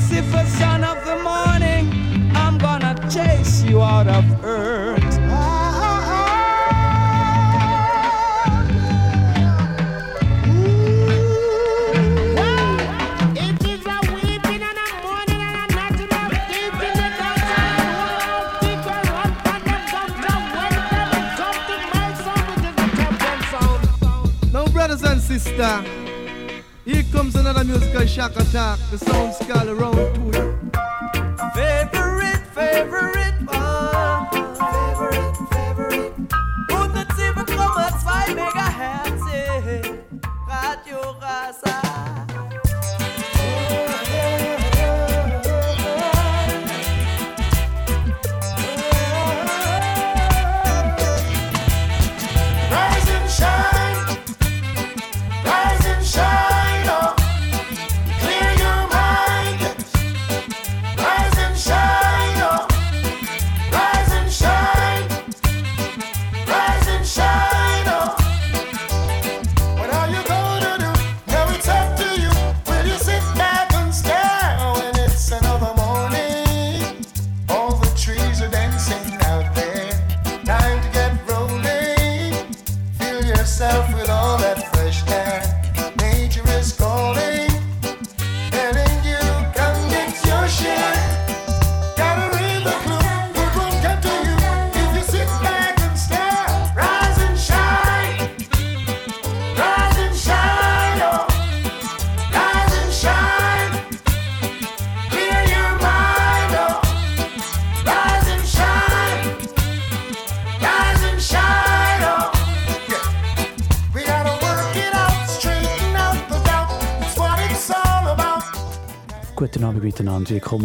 Lucifer, son of the morning, I'm gonna chase you out of earth. It is a weeping and a morning and a night and a sleeping. No, brothers and sisters, here comes another musical shock attack. The sound skull around to it. Favorite, favorite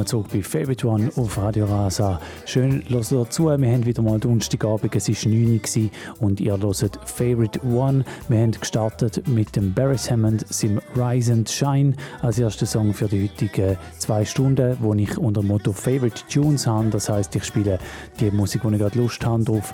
willkommen zurück bei Favorite One auf Radio Rasa. Schön, hört dazu. Wir haben wieder mal Donnerstagabend, es war 9 Uhr und ihr hört Favorite One. Wir haben gestartet mit dem Barris Hammond, seinem Rise and Shine, als erster Song für die heutigen zwei Stunden, wo ich unter dem Motto Favorite Tunes habe. Das heißt, ich spiele die Musik, wo ich gerade Lust habe drauf.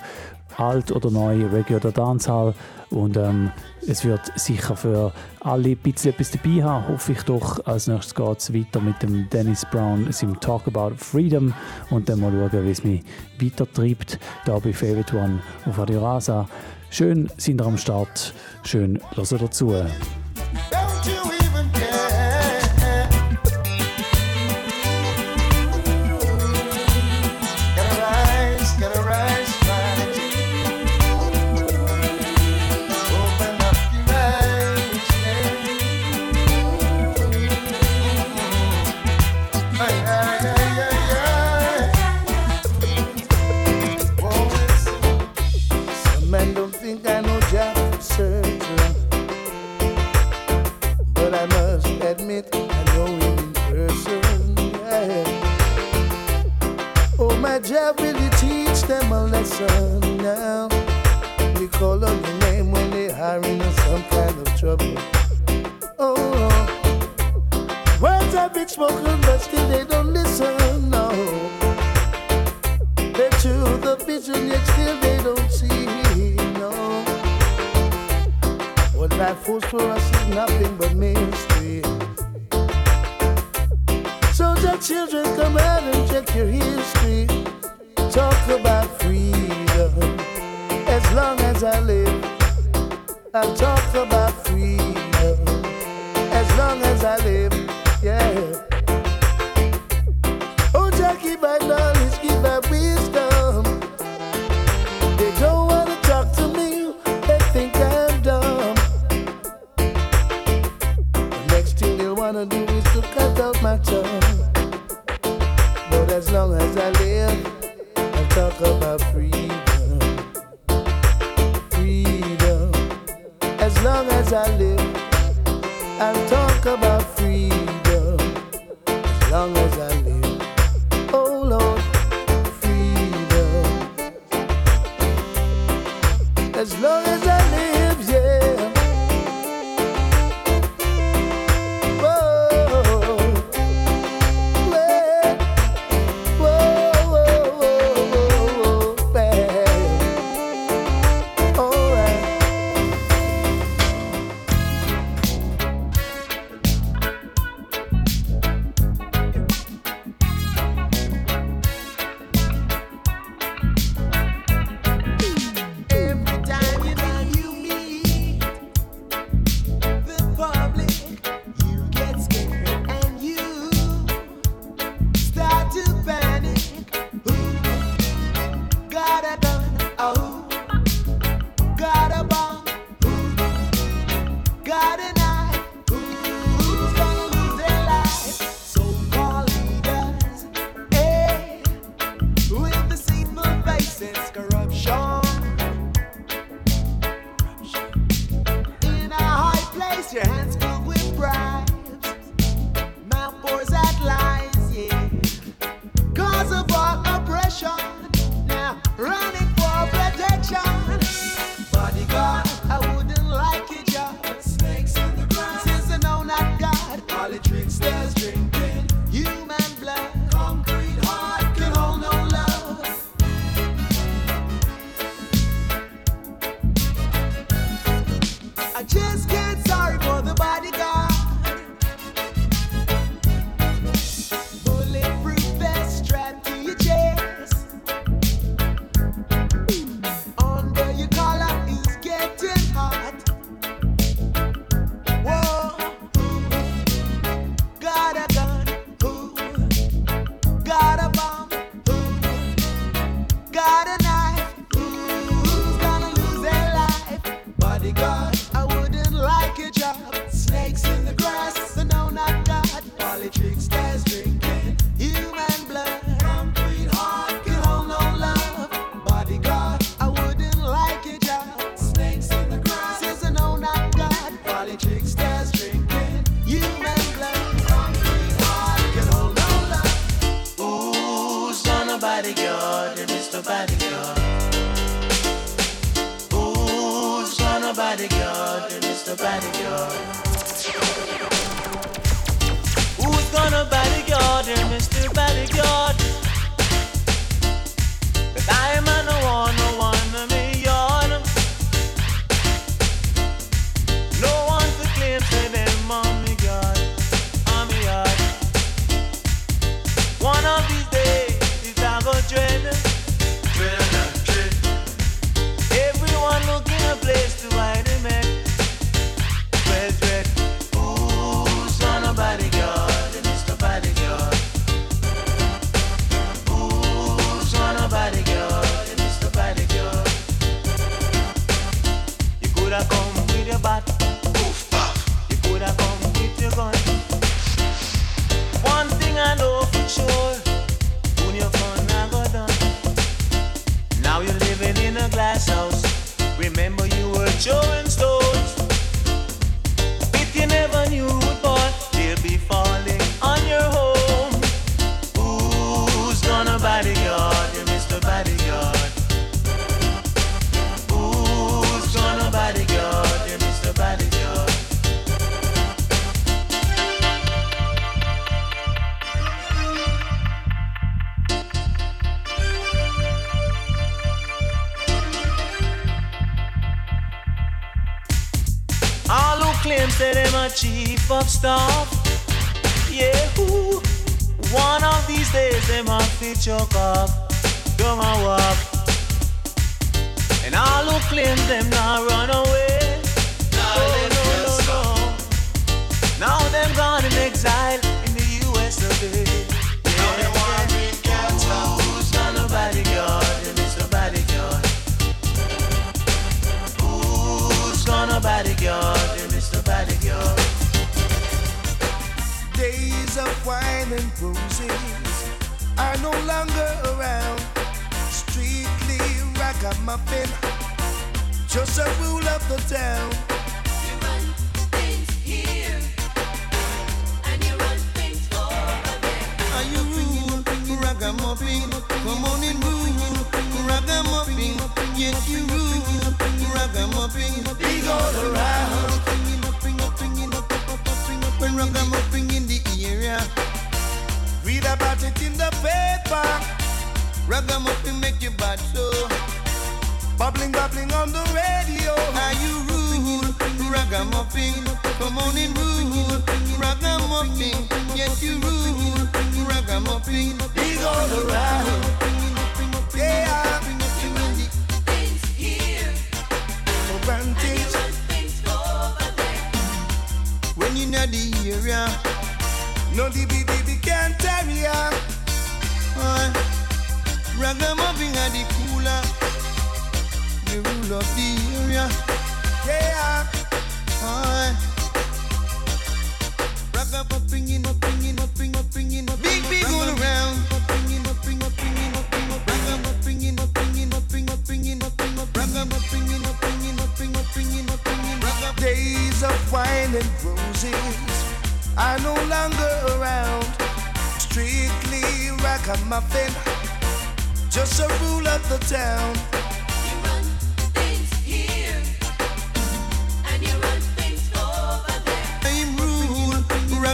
Alt oder neu, Reggae oder Dancehall. Und ähm, es wird sicher für alle ein bisschen etwas dabei haben, hoffe ich doch. Als nächstes geht es weiter mit dem Dennis Brown, seinem Talk About Freedom. Und dann mal schauen, wie es mich weitertreibt. Da bei Favorite One auf Radio Rasa. Schön sind ihr am Start. Schön hören dazu. Spoken, but still they don't listen. No. They chew the vision, yet still they don't see. No. What life holds for us is nothing but mystery. So the children come out and check your history. Talk about freedom. As long as I live, I'll talk about freedom. As long as I live,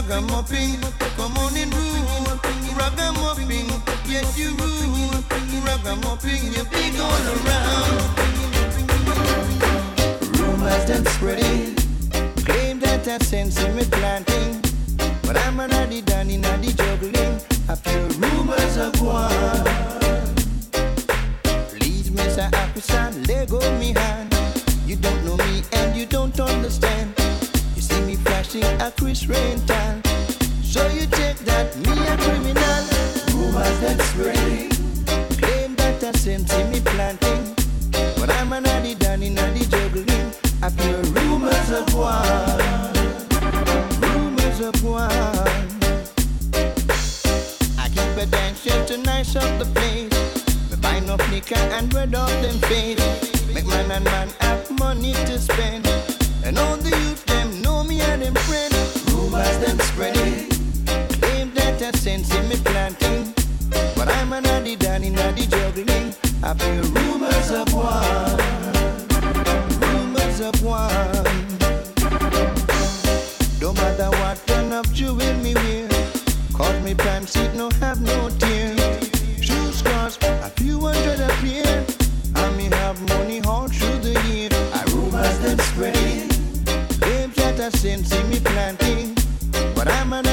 Ragamuffin, come on and rule. Ragamuffin, yes you rule. Ragamuffin, you big all around. Rumors that spreading, claim that I sense me planting, but I'm already done in the juggling. I feel rumors of one. Please, Mr. Officer, let go me hand. You don't know me and you don't understand party at Chris Rental. So you take that me a criminal. Rumors that spreading. Claim that I sent me planting. But I'm an addy danny, addy juggling. I pure rumors of one. Rumors of one. I keep a dance to nice up the place. We buy no liquor and bread off them face. Make man and man have money to spend. And all the youth them know me and them friend. Rumors them spreading. Claim that I sense in me planting. But I'm an addy daddy, daddy juggling. I feel rumors of war. Rumors of war. No matter what kind of jewel me wear. Cause me pants it no have no tear. Shoe scars, a few hundred a pair. And me have money all through the year. I rumors them spreading. Sense in me planting. But I'm an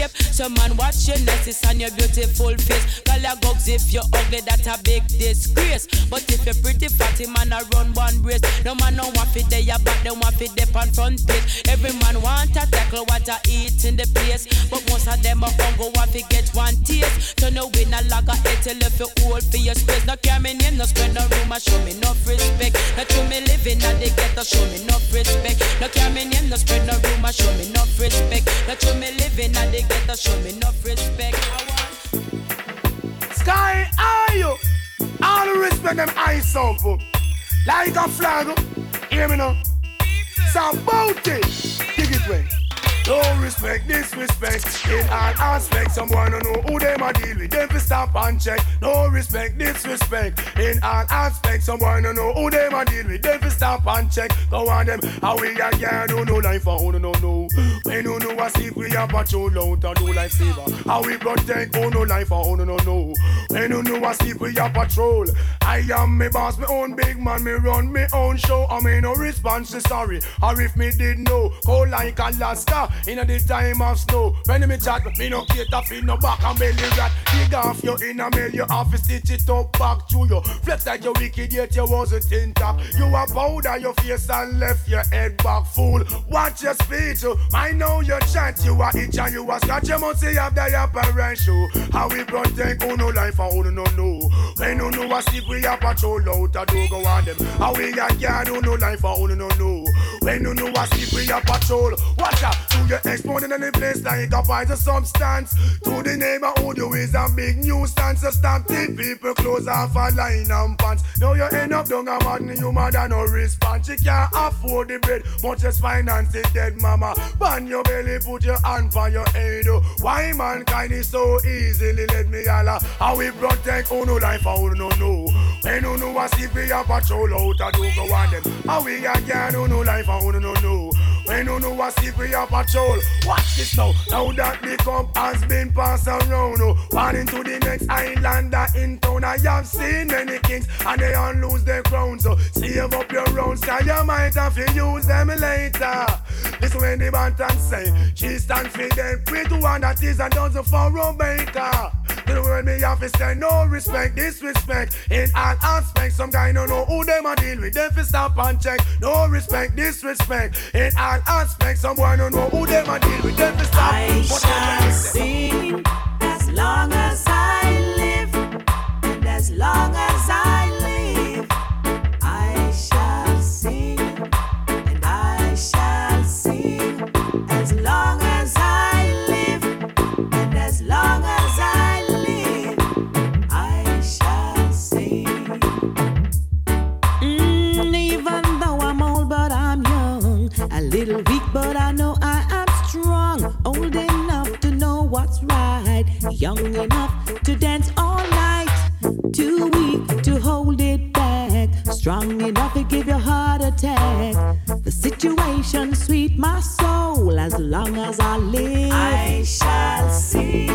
shape, some man watch your necklace and your beautiful face. Call your gugs if you're ugly, that's a big disgrace. But if you're pretty fatty, man, I run one race. No man no want fit there, they want fit dip on front page. Every man want to tackle what I eat in the place. But most of them are hungry, want to get one taste. So no win a lager, it till if you hold for your space. No care me name, no spread no rumor, show me no respect. No to me living at the ghetto, show me no respect. No care me name, no spread no rumor, show me no respect. No to me living at the ghetto, show me no respect. I want Sky are you? All the respect them eye sample. Like a flag. Hear me now. So bout it. Dig it way. No respect, disrespect in all aspects. Someone don't know who them a deal with. Them fi stop and check. No respect, disrespect in all aspects. Someone don't know who them a deal with. Them fi stop and check. Go on them. How we a can do no life for who no know. When you know a sleep, we a patrol out and do lifesaver. How we protect who no life for who no know. When you know a sleep, we a patrol. I am me boss, me own big man. Me run me own show. I me no response to sorry. Or if me did know, cold like Alaska. In the time of snow, when me chat, me no cater for no back and belly rat. Dig off your inner mail, you have to stitch it up back to you. Flex like you wicked, yet you wasn't in top. You a powder your face and left your head back, fool. Watch your speech, oh. I know your chant, you a itch and you a scratch. You must say have the apparent show. Oh. How we protect who no life and who no know. When you know a sleep, we a patrol out a do go on them. How we a can who no life and who no know. When you know I see we a patrol, watch out. To your exploding in the place like a poison substance. To the neighborhood, you is a big nuisance. So stop the people close off a line and pants. Now you end up down a you mad and no response. You can't afford the bread, much as finance it dead mama. Ban your belly, put your hand for your head. oh. Why mankind is so easily let me holla? How we protect uno life, how uno know? When uno a see we a patrol out, I do go on them. How we a can uno life, I no know? When you know a see we a patrol, watch this now. Now that the cup has been passed around, oh, one into the next islander in town. I have seen many kings and they all lose their crown. So oh. save up your rounds, cause you might have to use them later. Listen when the bantam say, she stand for them. One that is and doesn't for Rebecca. To the world me have to say no respect, disrespect in all aspects. Some guy no know who them a deal with. Them fi stop and check. No respect, disrespect in all aspects. Some boy no know who them a deal with. Them stop. I But shall sing as long as I live, and as long as Old enough to know what's right. Young enough to dance all night. Too weak to hold it back. Strong enough to give your heart attack. The situation sweet my soul as long as I live. I shall sing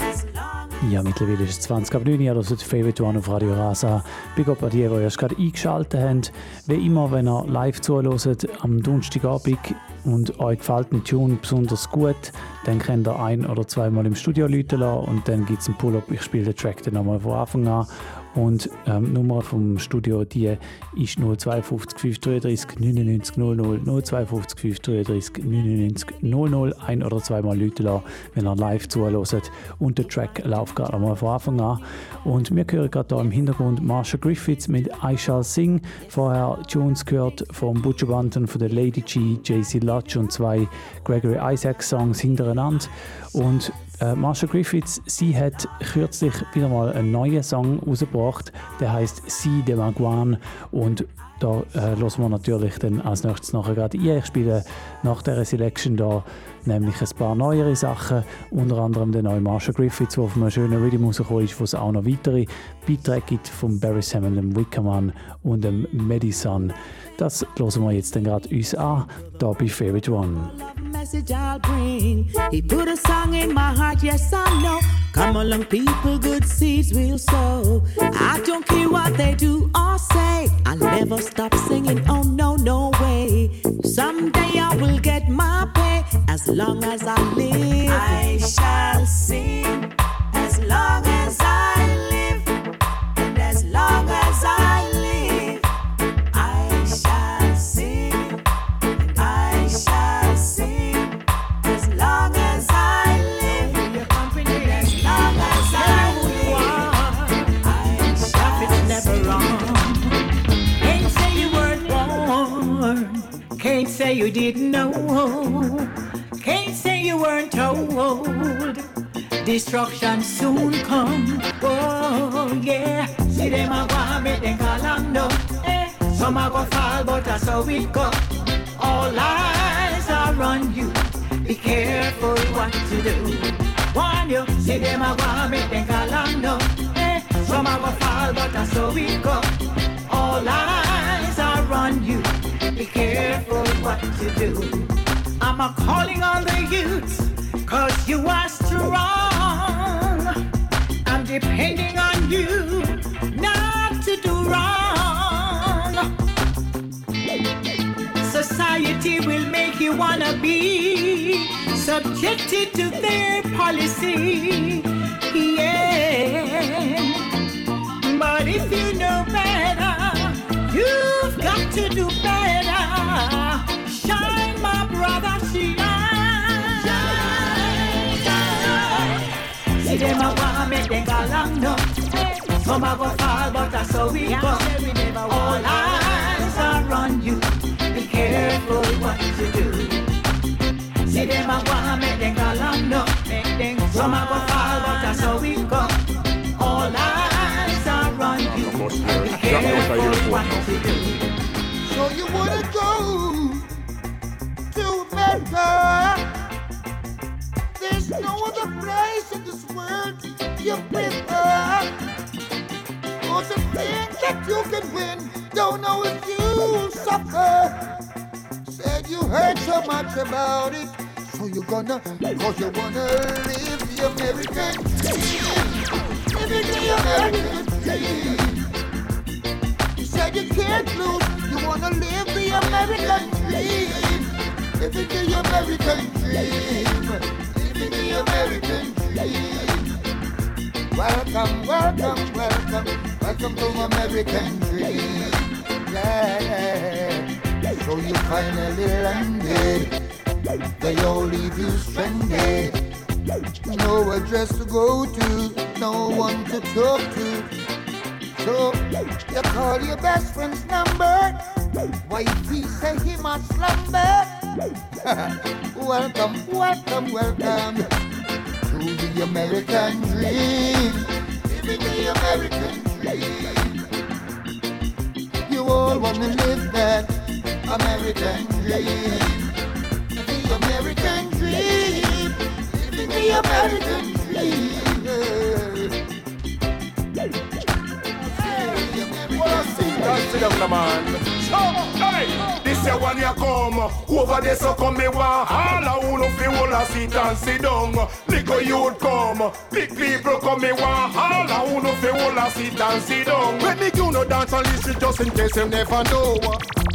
as long Ja, mittlerweile ist es 20 ab 9 Uhr, also die Favorite One auf Radio Rasa. Big up an die, die erst gerade eingeschaltet haben. Wie immer, wenn ihr live zuhört, am Donnerstagabend und euch gefällt ein Tune besonders gut, dann könnt ihr ein- oder zweimal im Studio läuten lassen und dann gibt es einen Pull-Up. Ich spiele den Track dann nochmal von Anfang an. Und ähm, die Nummer vom Studio die ist 052 533 99 00 052 533 99 00 ein oder zweimal Leute lassen, wenn ihr live zuhört. Und der Track läuft gerade mal von Anfang an. Und wir hören gerade hier im Hintergrund Marsha Griffiths mit I Shall Sing. Vorher Tunes gehört vom Butcher Banton, von der Lady G, JC Lodge und zwei Gregory Isaacs Songs hintereinander. Und äh, Marsha Griffiths, sie hat kürzlich wieder mal einen neuen Song rausgebracht, der heißt Sie de Maguan und da äh, hören wir natürlich dann als nächstes nachher gerade ein. Ich spiele nach dieser Selection da nämlich ein paar neuere Sachen, unter anderem der neue Marsha Griffiths, der auf einem schönen Rhythm rausgekommen ist, wo es auch noch weitere Beiträge gibt von Barry Samuel, dem Wickerman und dem Madison. Das hören wir jetzt dann gerade uns an, da bei Favorite One. message I'll bring. He put a song in my heart, yes I know. Come along, people, good seeds will sow. I don't care what they do or say. I'll never stop singing. Oh no, no way. Someday I will get my pay as long as I live. I shall sing as long as didn't know. Can't say you weren't told. Destruction soon come. Oh yeah. See them a go make them call know. Eh. Some a go fall, but that's how it go. All eyes are on you. Be careful what to do. Warn you, see them a go make them call know. Eh. Some a go fall, but that's how it go. All eyes are on you. Be careful what to do. I'm a calling on the youths, cause you are strong. I'm depending on you not to do wrong. Society will make you wanna be subjected to their policy. Yeah. But if you know better, you've got to do better. See them a want make them go long no. Some a go fall, but that's how we go. All eyes are on you. Be careful what you do. See them a want make them go long no. Some a go fall, but that's how we go. All eyes are on you. Be careful what you do. You wanna go to Mecca? There's no other place in this world you prefer. Cause the thing that you can win, don't know if you suffer. Said you heard so much about it, so you're gonna, cause you wanna live the American dream. Living the American dream. You said you can't lose, you wanna live the American dream. Living the American dream. Living the American dream. Welcome, welcome, welcome, welcome to American dream. Yeah. So you finally landed. They all leave you stranded. No address to go to, no one to talk to. So you call your best friend's number. Wifey say he must slumber. welcome, welcome, welcome to the American dream. Living the American dream. You all wanna live that American dream. The American dream. Living the American dream. See, God, sit down, man. So, hey, this year when you come over there, so come me one all a who no fi hold a seat and sit down. Little youth come, big people come me one all a who no fi hold a seat and sit down. When me you no dance and listen just in case you never know.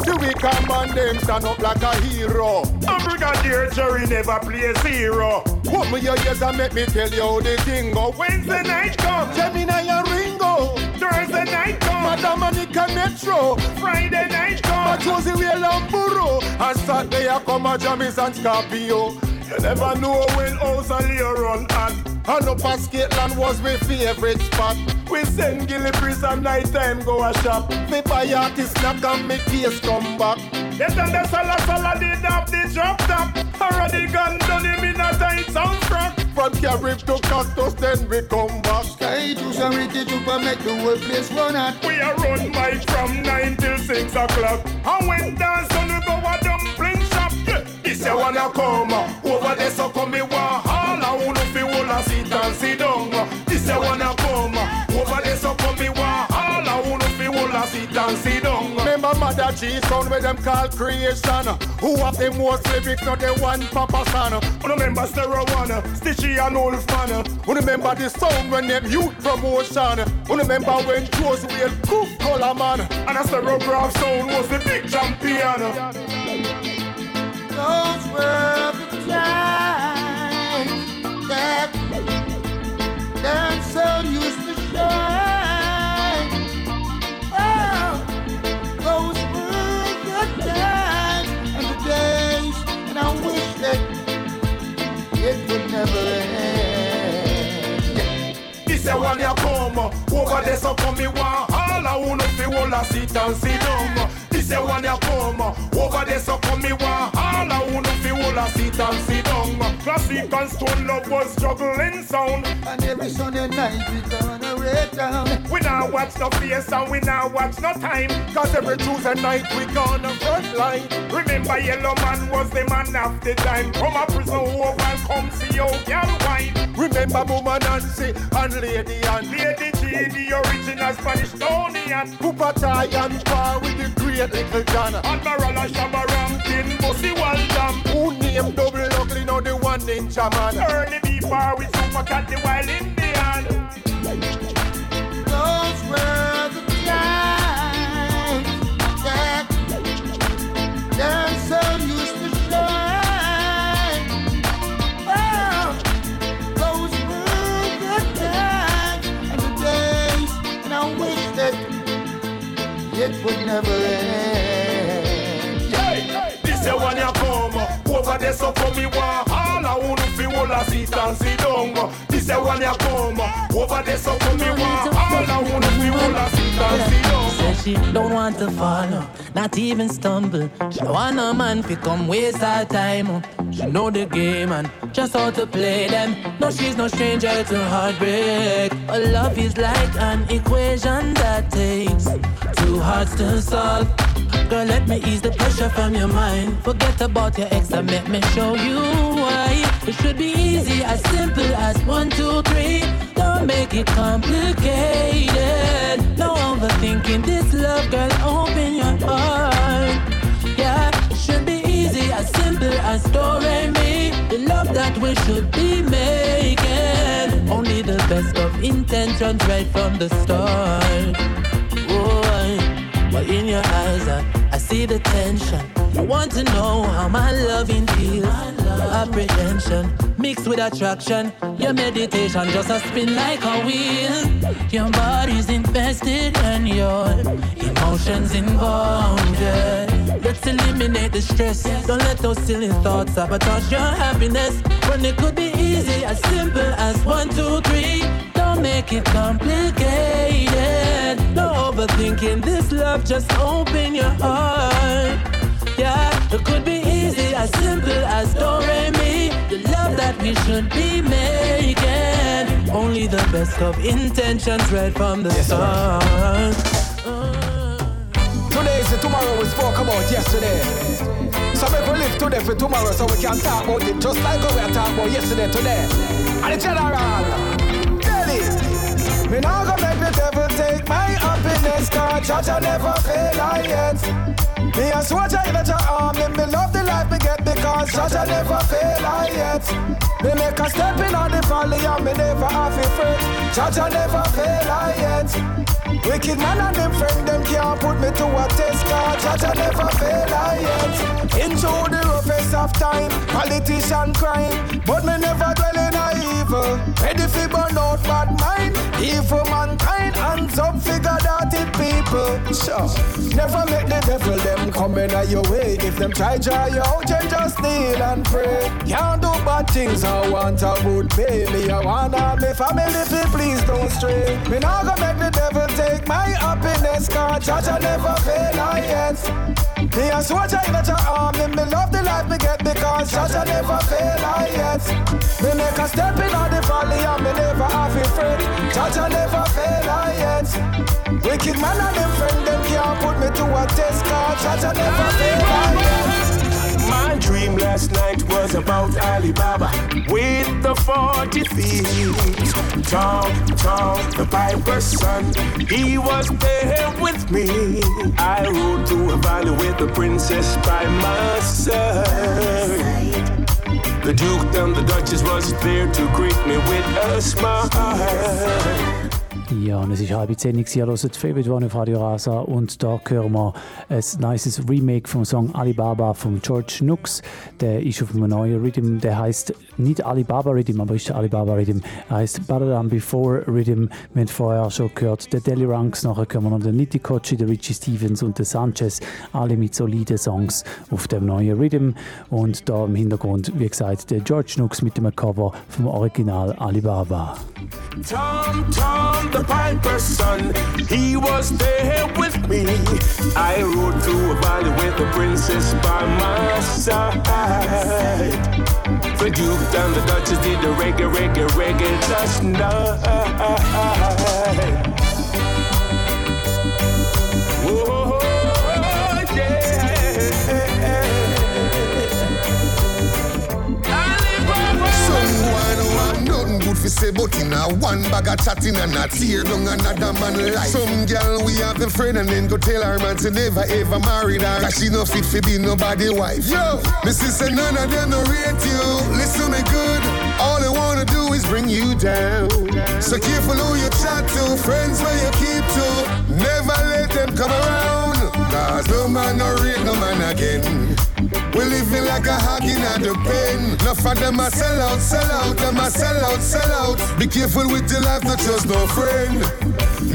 See we come and them stand up like a hero. And Brigadier Jerry never play zero. What me your ears and make me tell you how the thing go. Wednesday night come, Gemini and Ringo. Thursday night come, Madam Monica Metro. Friday night come, Josie Whale and Burrow. And Saturday I come a Jammies and Scorpio. You never know when house and Leo run hot. And up at Scotland was my favorite spot. We send Gilly and night time go a shop. Me buy artist snack and me case come back. Yes, and the Sala Sala did have the drop top. Already gone done him in a tight soundtrack. From Carib to Cactus, then we come back. Sky to Charity to make the whole place run hot. We are run mic from 9 till 6 o'clock. And when dance on we go a dumpling shop. Yeah. This year wanna come over there, so come me one all I wanna feel Mother G sound where them call creation. Who have the most lyrics, not the one Papa son. Who remember Stereo One, Stitchy and Wolfman. Who remember the sound when them youth promotion. Who remember when Josie Whale cook color man. And a Stereograph sound was the big champion. Those were the times that that sun used to shine. A one ya come over there so come me one all I wanna fi hold a sit and sit down. This a one ya come over there so come me one all I wanna fi hold a sit and sit. Classic and stone love was juggling sound. And every Sunday night we gonna rate down. We now watch no face and we now watch no time. Cause every Tuesday night we gonna front line. Remember Yellowman was the man of the time. From a prison over and come see your girl wine. Remember Mama Nancy and Lady Ann. Lady G, the original Spanish Tonian. Pupatai and Pa with the great little John. And Marala Shabaram, King Bossy Waldam. Who named Double Ugly, now the one in Chaman. Early before with Super Cat, the Wild Indian. Those were the times that sun used to shine. Oh, those were the times and the days, and I wish that it would never end. Hey, this a one ya come over there so come me one all I wanna feel all a sit and sit down. This a one ya come over there so come me one all I wanna feel all a sit and sit down. Said she don't want to follow, not even stumble. She want no man fi come waste her time. oh. She know the game and just how to play them. No, she's no stranger to heartbreak. But love is like an equation that takes two hearts to solve. Girl, let me ease the pressure from your mind. Forget about your ex and let me show you why. It should be easy, as simple as one, two, three. Don't make it complicated. No overthinking this love, girl. Open your heart. Yeah, it should be easy, as simple as do me. The love that we should be making. Only the best of intentions right from the start. But in your eyes, I, I see the tension. You want to know how my loving feels. Apprehension mixed with attraction. Your meditation just a spin like a wheel. Your body's invested and your emotions involved. Yeah. Let's eliminate the stress. Don't let those silly thoughts sabotage your happiness. When it could be easy, as simple as one, two, three. Don't make it complicated. No overthinking this love, just open your heart. Yeah, it could be easy, as simple as do re mi. The love that we should be making. Only the best of intentions right from the start. Today is the tomorrow we spoke about yesterday. So make we live today for tomorrow so we can talk about it just like we are talking about yesterday today. And the general. Me now go make the devil take my happiness Cause I never fail I yet Me a soldier in a army Me love the life me get because I never fail I yet Me make a step in on the valley and me never have fret Judge I never fail I yet Wicked man and them friend them can't put me to a test Cause I never fail I yet Into the roughest of time Politician crime But me never dwell in a evil. Ready for burn out bad mind Evil mankind hands up Sure Never make the devil them come in your way. If them try draw you out then just kneel and pray. Can't do bad things I want a good Me I wanna me family please don't stray. Me not gonna make the devil take my happiness Cause judge I never fail I yet Me a soldier in a army ah, Me love the life me get because I never fail I yet Me make a step in the valley and me never have fret. Judge I never fail I yet Wicked man and them friend them can't put me to a test Cause I never fail I yet My dream last night was about Alibaba with the 40 thieves. Tom, Tom, the piper's son, he was there with me. I rode to a valley with the princess by my side. The Duke and the Duchess was there to greet me with a smile. Ja, und es ist halb zehn, ihr hört Favorite One auf Radio Rasa und da hören wir ein nices Remake vom Song Alibaba von George Nooks. Der ist auf einem neuen Rhythm, der heißt nicht Alibaba Rhythm, aber ist der Alibaba Rhythm. Er heißt Better Than Before Rhythm. Wir haben vorher schon gehört, der Deli Ranks, nachher können wir noch den Nitti Kochi, der Richie Stevens und der Sanchez, alle mit soliden Songs auf dem neuen Rhythm. Und da im Hintergrund, wie gesagt, der George Nooks mit dem Cover vom Original Alibaba. Tom, Tom, the piper's son, he was there with me. I rode through a valley with the princess by my side. The Duke and the Duchess did the reggae, reggae, reggae last night. Good for say, but in a one bag of chatting and a tear down another man life. Some girl we have the friend and then go tell her man to never ever marry her. Cause she no fit for be nobody wife. Yo, me sister none of them no rate you. Listen me good. All they wanna do is bring you down. So careful who you chat to, friends where you keep to. Never let them come around. Cause no man no rate no man again. We living like a hog in the pen. Enough of them a sell out, sell out, them a sell out, sell out. Be careful with your life, not just no friend.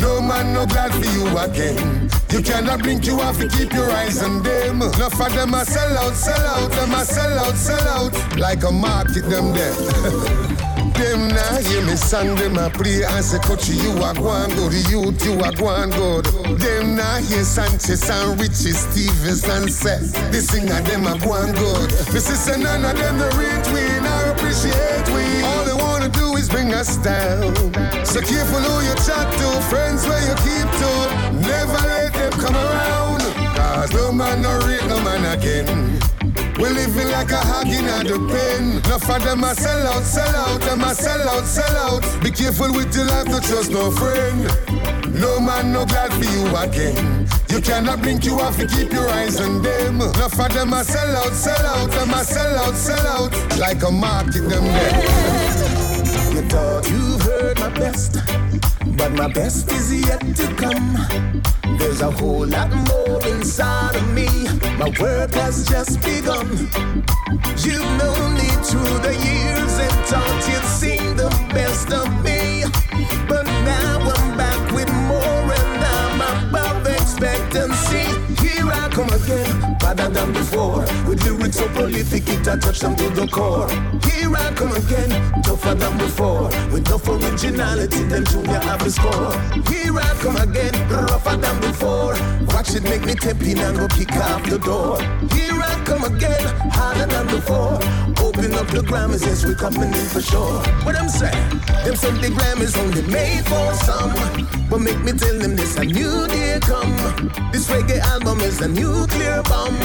No man no glad for you again. You cannot blink, you have to keep your eyes on them. Enough of them a sell out, sell out, them a sell out, sell out. Like a market them there. Them now hear me song, them a play and say, Coachy, you are going good, youth, you a going good. Them now hear Sanchez and Richie Stephens and Seth. The singer, them a going good. Me sister, none of them the rich we now appreciate we. All they wanna do is bring us down. So careful who you chat to, friends where you keep to. Never let them come around. Cause no man no rate no man again. We living like a hog in the pen. Enough of them a sell out, sell out, them a sell out, sell out. Be careful with your life, don't trust no friend. No man no glad for you again. You cannot blink, you have to keep your eyes on them. Enough of them sell out, sell out, them a sell out, sell out. Like a market them there. You thought you've heard my best, but my best is yet to come. There's a whole lot more inside of me. My work has just begun. You've known me through the years and thought you'd seen the best of me. Come again, better than before. With lyrics so prolific, it I touch them to the core. Here I come again, tougher than before. With enough originality, then Junior have a score. Here I come again, rougher than before. Watch it make me tap in and go kick off the door. Here I come again, harder than before. Open up the Grammys, yes, we coming in for sure. What I'm saying, them say the Grammys only made for some. But make me tell them this a new day come. This reggae album is a nuclear bomb.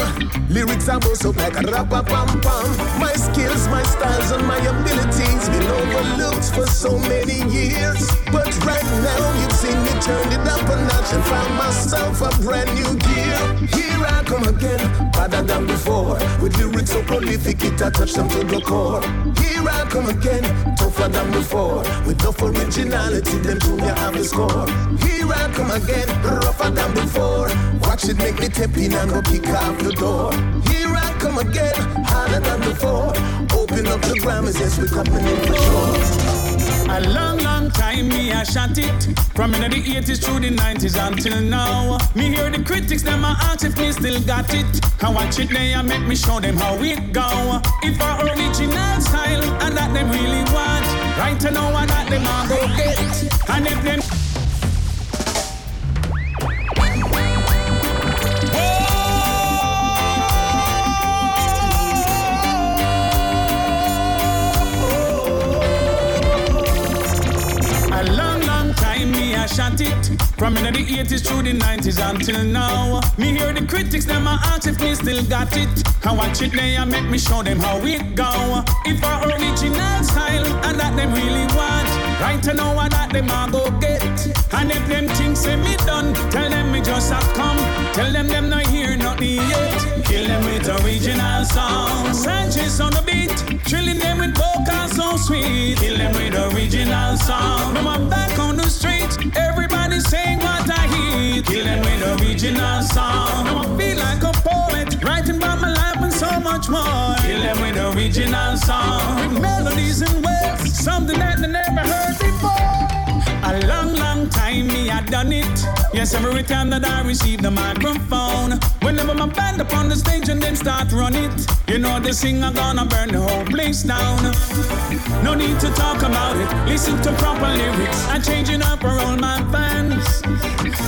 Lyrics are bust up like a rapper pam pam. My skills, my styles, and my abilities been overlooked for so many years. But right now you've seen me turn it up a notch and found myself a brand new gear. Here I come again, better than before. With lyrics so prolific, it touch them to the core. Here I come again, tougher than before. With enough originality, then Junior have the score. Here I come again, rougher than before. Watch it make me tap in and go kick off the door. Here I come again, harder than before. Open up the Grammys, yes, we're coming in for sure. A long, long time me I shot it. From in the 80s through the 90s until now. Me hear the critics, them a ask if me still got it. I watch it they a make me show them how it go. If our original style and that them really want. Right to know what that them a go get. And if them I shot it From in the 80s through the 90s until now. Me hear the critics them a ask if me still got it. I watch it they a make me show them how it go. If our original style and that them really want Right to know what that them a go get And if them things say me done Tell them me just a come. Tell them them not hear nothing yet. Kill them with original song Sanchez on the beat. Trilling them with vocals so sweet. Kill them with original song Now I'm back on the street. Everybody saying what I hear. Kill them with original song Now I feel like a poet Writing about my life and so much more. Kill them with original song With melodies and words Something that they never heard before a long, long time me I done it. Yes, every time that I receive the microphone. Whenever my band up on the stage and them start run it. You know the singer gonna burn the whole place down. No need to talk about it. Listen to proper lyrics. I'm changing up for all my fans.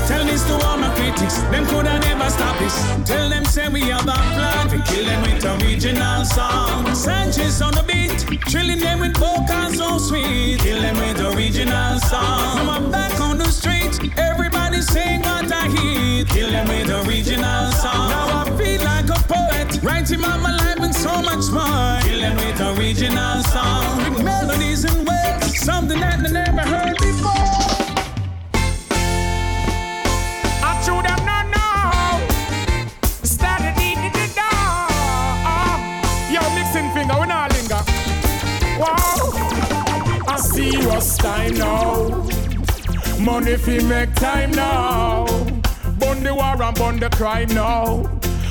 Tell this to all my critics. Them coulda never stop this. Tell them say we have a plan to kill them with original song. Sanchez on the beat, chilling them with vocals so sweet. Kill them with original song. Now I'm back on the street. Everybody sing what I hear. Kill them with original song. Now I feel like a poet, writing about my life and so much more. Kill them with original song. With melodies and words, something that they never heard before. I. I serious time now. Money fi make time now. Bun the war and bun the crime now.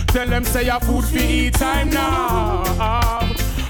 Tell them say your food fi eat time now.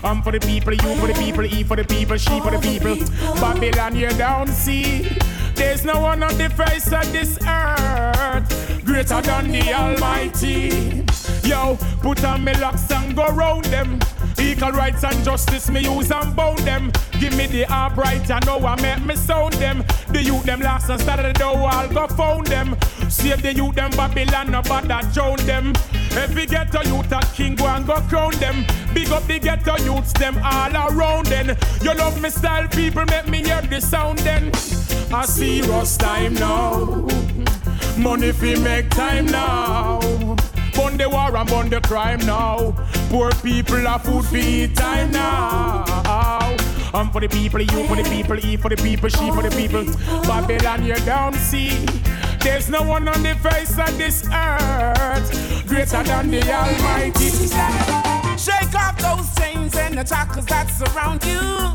I'm for the people, you for the people, E for the people, she for the people. Babylon, you down see. There's no one on the face of this earth greater than the Almighty. Yo, put on me locks and go round them. Equal rights and justice, me use and bound them. Give me the upright, I know I make me sound them. The youth them last and started the door, I'll go found them. Save the youth them Babylon, no bother drown them. Every ghetto youth a king go and go crown them. Big up the ghetto youths them all around then. You love me style, people make me hear the sound then. I see us time now. Money fi make time now. Bun the war and bun the crime now. Poor people have food fi eat time now. I'm for the people, you for the people, E for the people, she for the people. Babylon, you don't see. There's no one on the face of this earth greater than the Almighty. Shake off those chains and the shackles that surround you,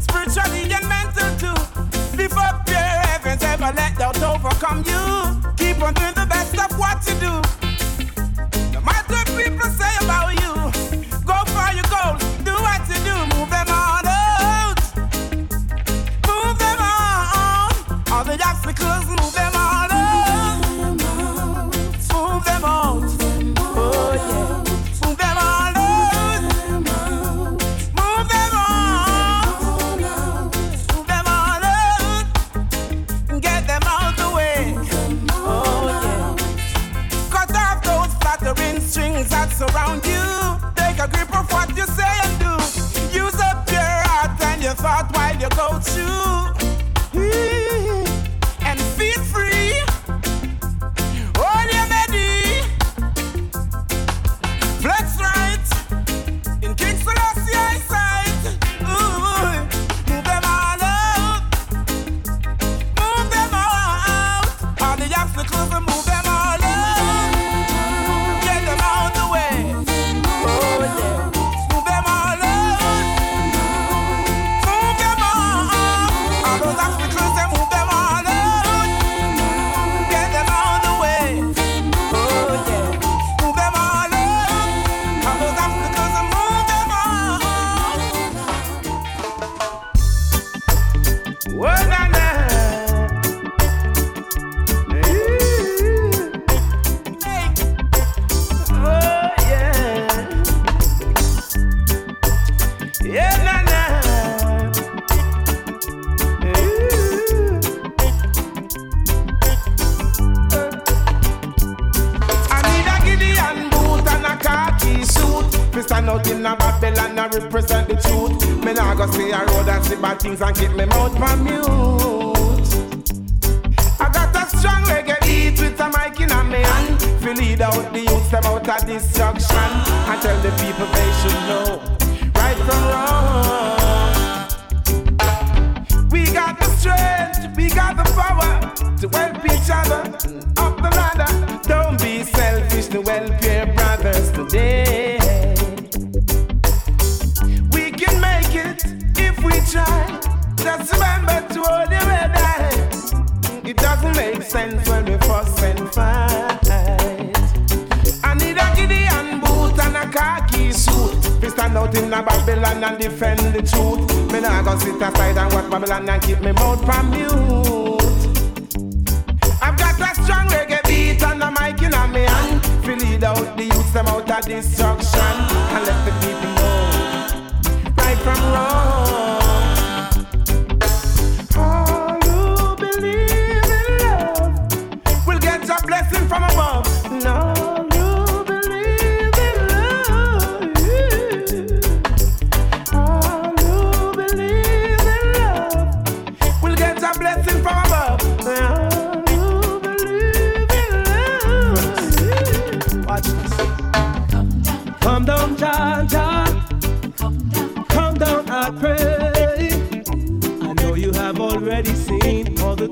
spiritually and mental too. Lift up your heavens, ever let doubt overcome you. Keep on doing the best of what you do. Obstacles, thought while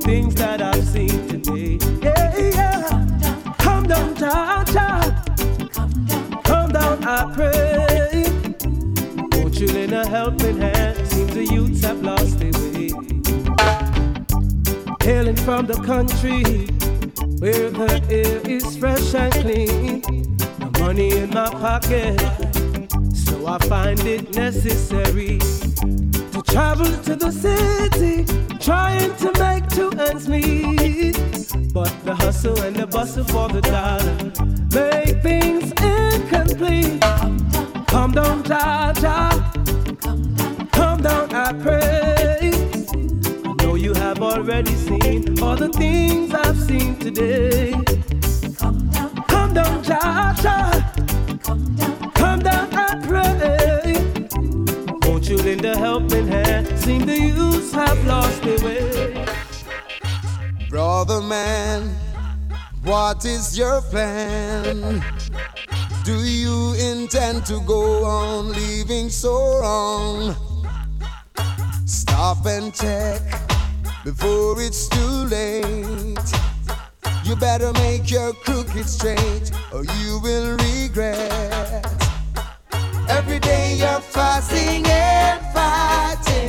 things that I've seen today. Yeah, yeah. Come down, Jah, Jah. Come down, I pray. Won't you lend a helping hand? Seems the youths have lost their way. Hailing from the country where the air is fresh and clean. No money in my pocket, so I find it necessary to travel to the city, trying to make two ends meet. But the hustle and the bustle for the dollar make things incomplete. Come down, Jah Jah. Come down, I pray. I know you have already seen all the things I've seen today. Come down, come down, Come down, I pray. Won't you lend a helping? Seem the youths have lost their way. Brother man, what is your plan? Do you intend to go on living so wrong? Stop and check before it's too late. You better make your crooked straight or you will regret. Every day you're fasting and fighting,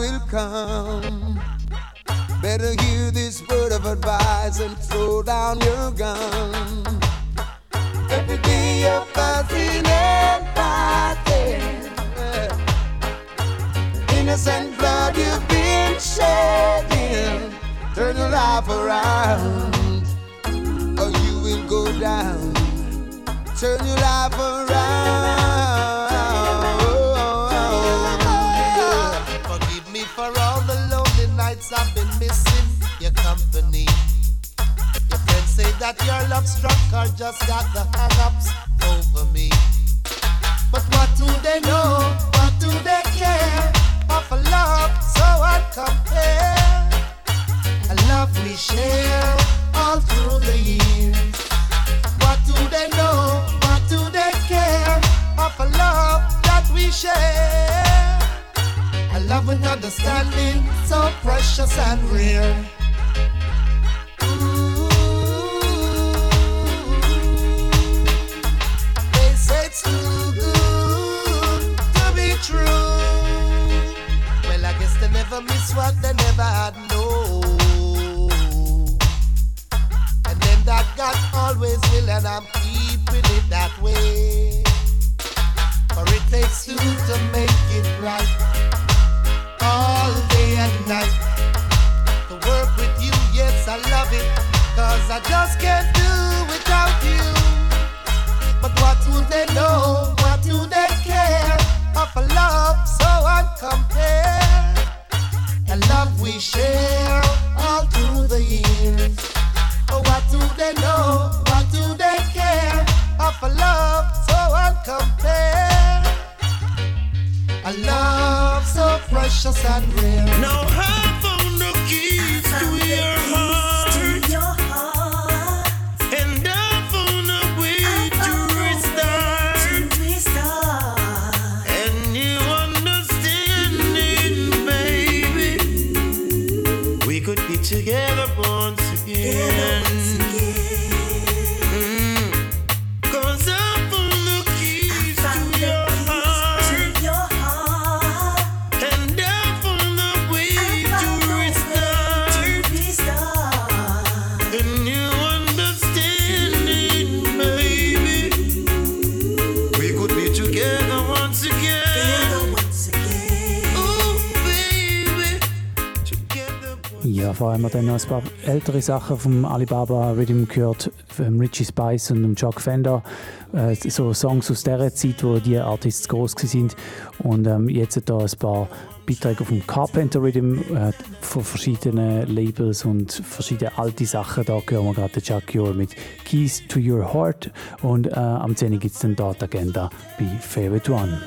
will come. Better hear this word of advice and throw down your gun. Every day you're fasting and fighting. Innocent blood you've been shedding. Turn your life around, or you will go down. Turn your life around. I've been missing your company. Your friends say that your love struck or just got the hang-ups over me. But what do they know? What do they care? Of a love so uncompared. A love we share all through the years. What do they know? What do they care? Of a love that we share. Love with understanding, so precious and rare. Ältere Sachen vom Alibaba Rhythm gehört, vom Richie Spice und Chuck Fender. Äh, so Songs aus der Zeit, wo die Artists groß sind. Und ähm, jetzt da ein paar Beiträge vom Carpenter Rhythm äh, von verschiedenen Labels und verschiedene alte Sachen. Da hören wir gerade Chuck Ure mit Keys to Your Heart. Und äh, am 10. gibt es dann dort Agenda bei Favorite One.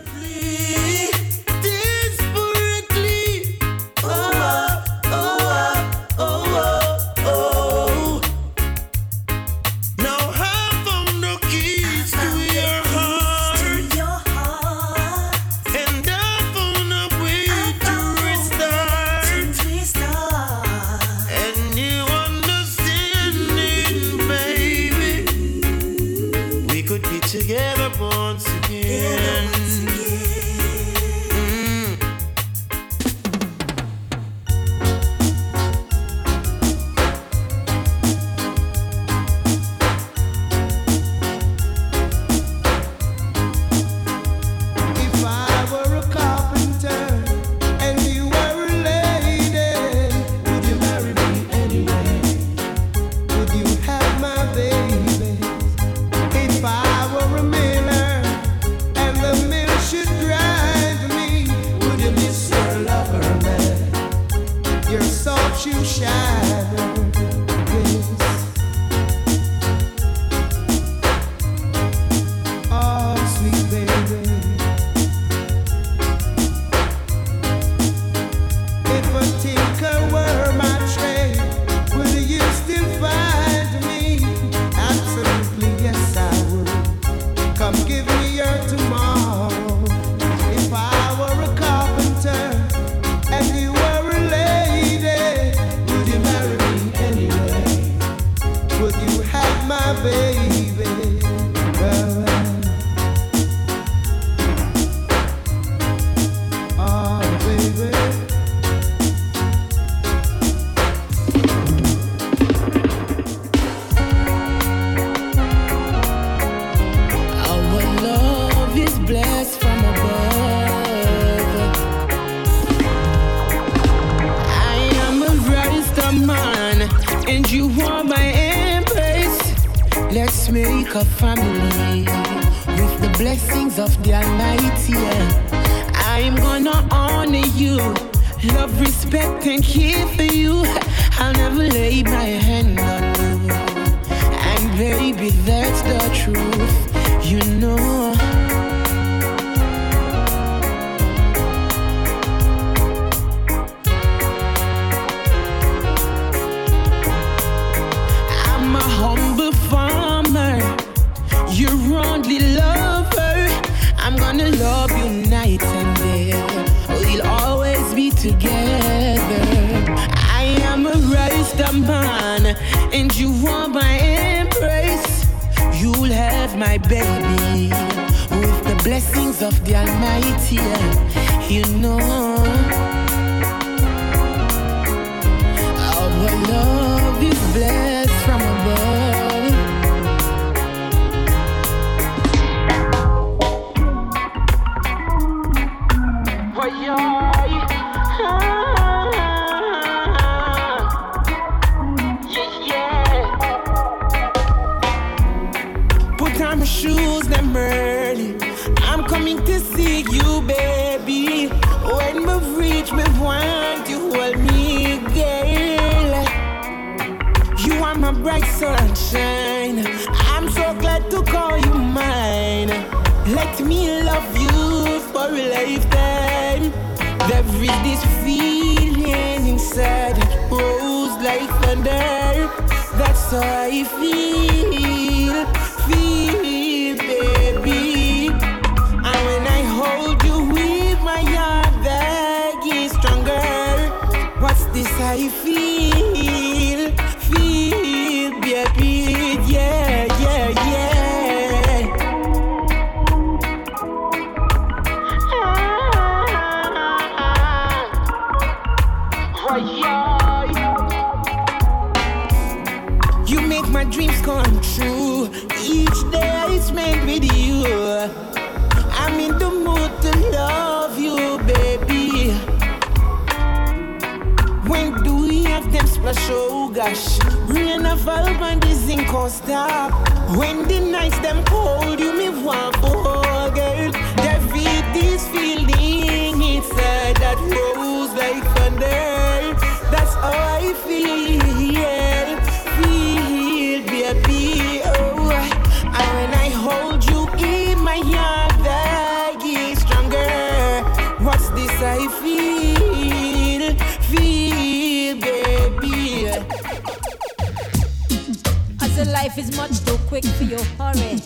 Your hurry.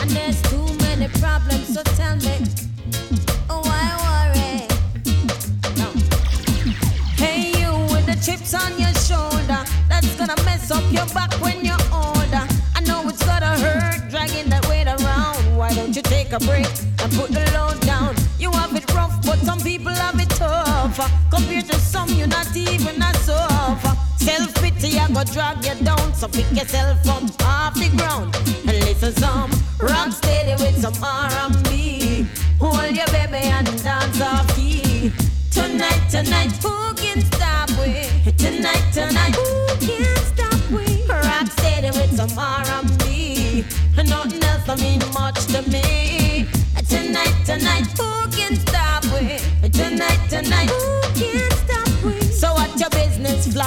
And there's too many problems, so tell me, oh, why worry? No. Hey, you with the chips on your shoulder, that's gonna mess up your back when you're older. I know it's gonna hurt dragging that weight around. Why don't you take a break and put the load down? You have it rough, but some people have it tough. Compared to some, you're not even as soft. Self I go drag you down. So pick yourself up off the ground and listen some rock steady with some R&B. Hold your baby and dance off key. Tonight, tonight, who can stop we? Tonight, tonight, who can stop we? Rock steady with some R&B. Nothing else I mean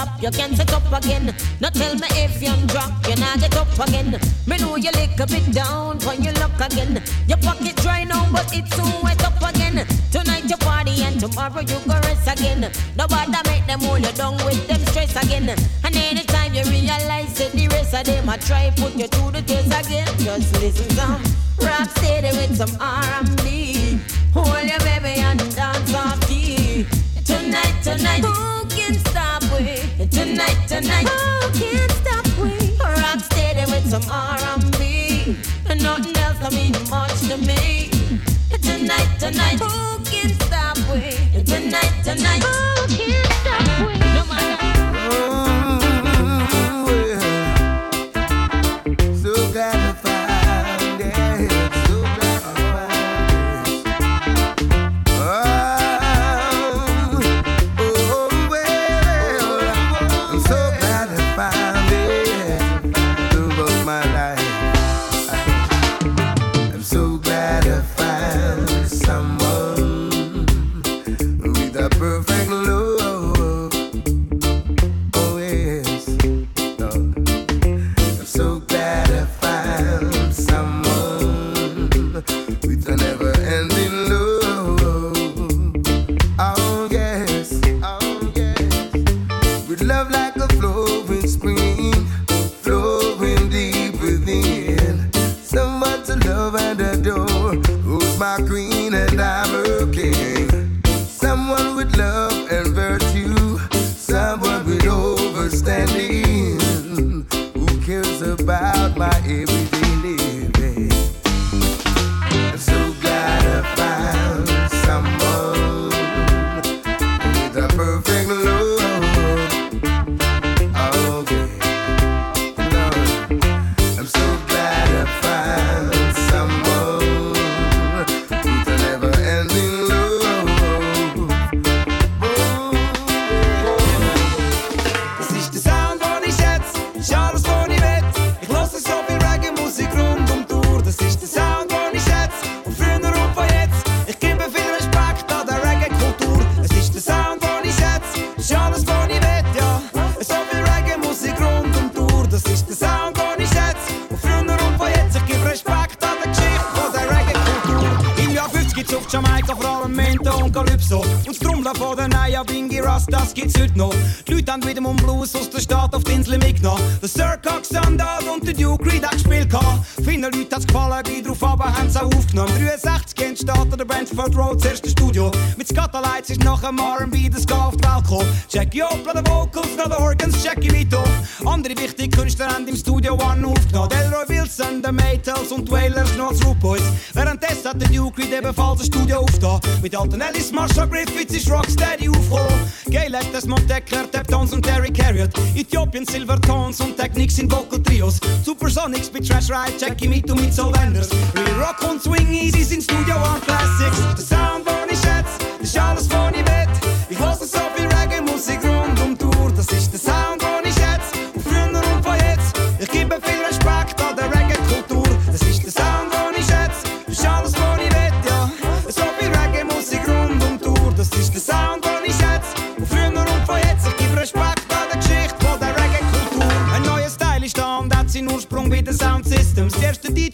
flop? You can set up again. Now tell me if you drop, you not get up again. Me know you lick a bit down when you look again. Your pocket dry now, but it's soon wet up again. Tonight you party and tomorrow you go rest again. Nobody make them hold you down with them stress again. And anytime you realize that the rest of them I try put you through the test again, just listen some rock steady with some R&B. Tonight, tonight, who can stop we? Rock steady with some R&B. And nothing else I mean much to me. Tonight, tonight, oh, who can stop we? Tonight, tonight, who Noch. Die Leute haben wieder um Blues aus der Stadt auf die Insel mitgenommen. Der Sir Cox und der Duke Reed hat gespielt. gehabt. Vielen Leuten hat's gefallen, bei drauf aber haben's auch aufgenommen. 63 kennt Start der Brentford Road, das erste Studio. Mit Scatterlights ist nach dem R&B das Ska auf die Welt gekommen. Jackie Opel, der Vocals, der Organs, Jackie Vito. Andere wichtige Künstler haben im Studio One aufgenommen. Delroy Wilson, der Maytals und Wailers noch als Root. Währenddessen hat der Duke Reed ebenfalls ein Studio aufgetan. Mit alten Ellis, Marsha Griffiths ist Rocksteady aufgekommen. Gail hat das Montecker, Taptones und Terry Carriot. Äthiopien, Silvertones und Technics in Vocal Trios. Supersonics mit Trash Ride, Jackie Mittoo mit Soul Vendors. Real Rock und Swing Easy sind Studio One Classics. Der Sound, den ich schätze, ist alles, was ich will. Ich höre so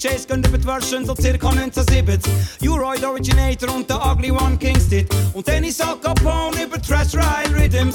Gehen über die Version so circa 1970. Euroid Originator und der Ugly One Kingston. Und dann ist Al Capone über Trash Ride Rhythms.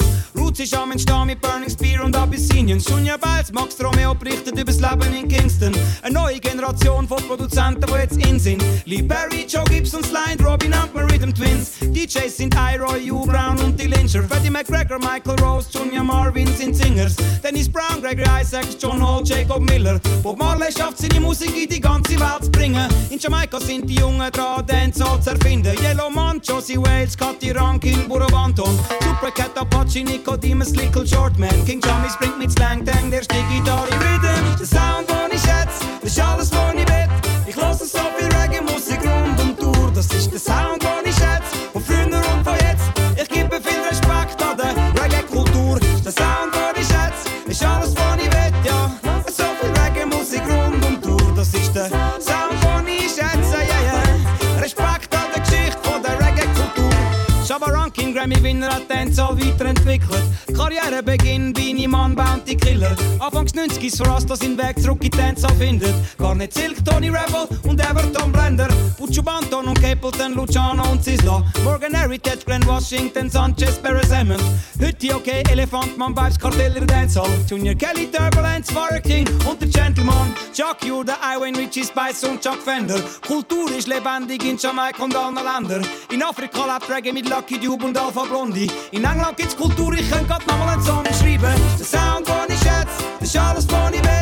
Roots ist am Entstehen mit Burning Spear und Abyssinians. Junior Biles, Max Romeo berichtet über das Leben in Kingston. Eine neue Generation von Produzenten, die jetzt in sind. Lee Perry, Joe Gibson, Slide, Robin und Rhythm Twins. DJs sind Iroy, Hugh Brown und die Lyncher. Freddie McGregor, Michael Rose, Junior Marvin sind Singers. Dennis Brown, Gregory Isaacs, John Hall, Jacob Miller. Bob Marley schafft seine Musik in die ganze Welt zu bringen. In Jamaika sind die Jungen dran, Dancehall zu erfinden. Yellow Man, Josie Wales, Cathy Rankin, Burabanton. Supercat, Apache, Nicodemus, Little Shortman. King Jamis bringt mit Slang Tang, der Stick Gitarre Rhythm. Der Sound, den ich schätze, das ist alles, was ich will. Ich höre so viel Reggae-Musik rund um Uhr. Das ist Prämie, wie er an den weiterentwickelt. Karrierebeginn, Beanie Man, Bounty Killer. Anfangs 90s für Rasta seinen Weg zurück in Dancehall findet. Gar nicht Silk, Tony Rebel und Everton Blender. Puccio Banton und Capleton, Luciano und Sizzla. Morgan Heritage, Glenn Washington, Sanchez, Barry Hammond. Heute okay, Elefant, Man, Vibes, Kartell in Dancehall. Junior Kelly, Turbulence, Fire King und der Gentleman. Chuck U, der Iwayne Richie Spice und Chuck Fender. Kultur ist lebendig in Jamaika und allen Ländern. In Afrika lebt Reggae mit Lucky Dube und Alpha Blondie. In England gibt's Kultur, ich könnte nochmal einen Song schreiben. Der Sound, den ich schätze, ist alles, was ich will.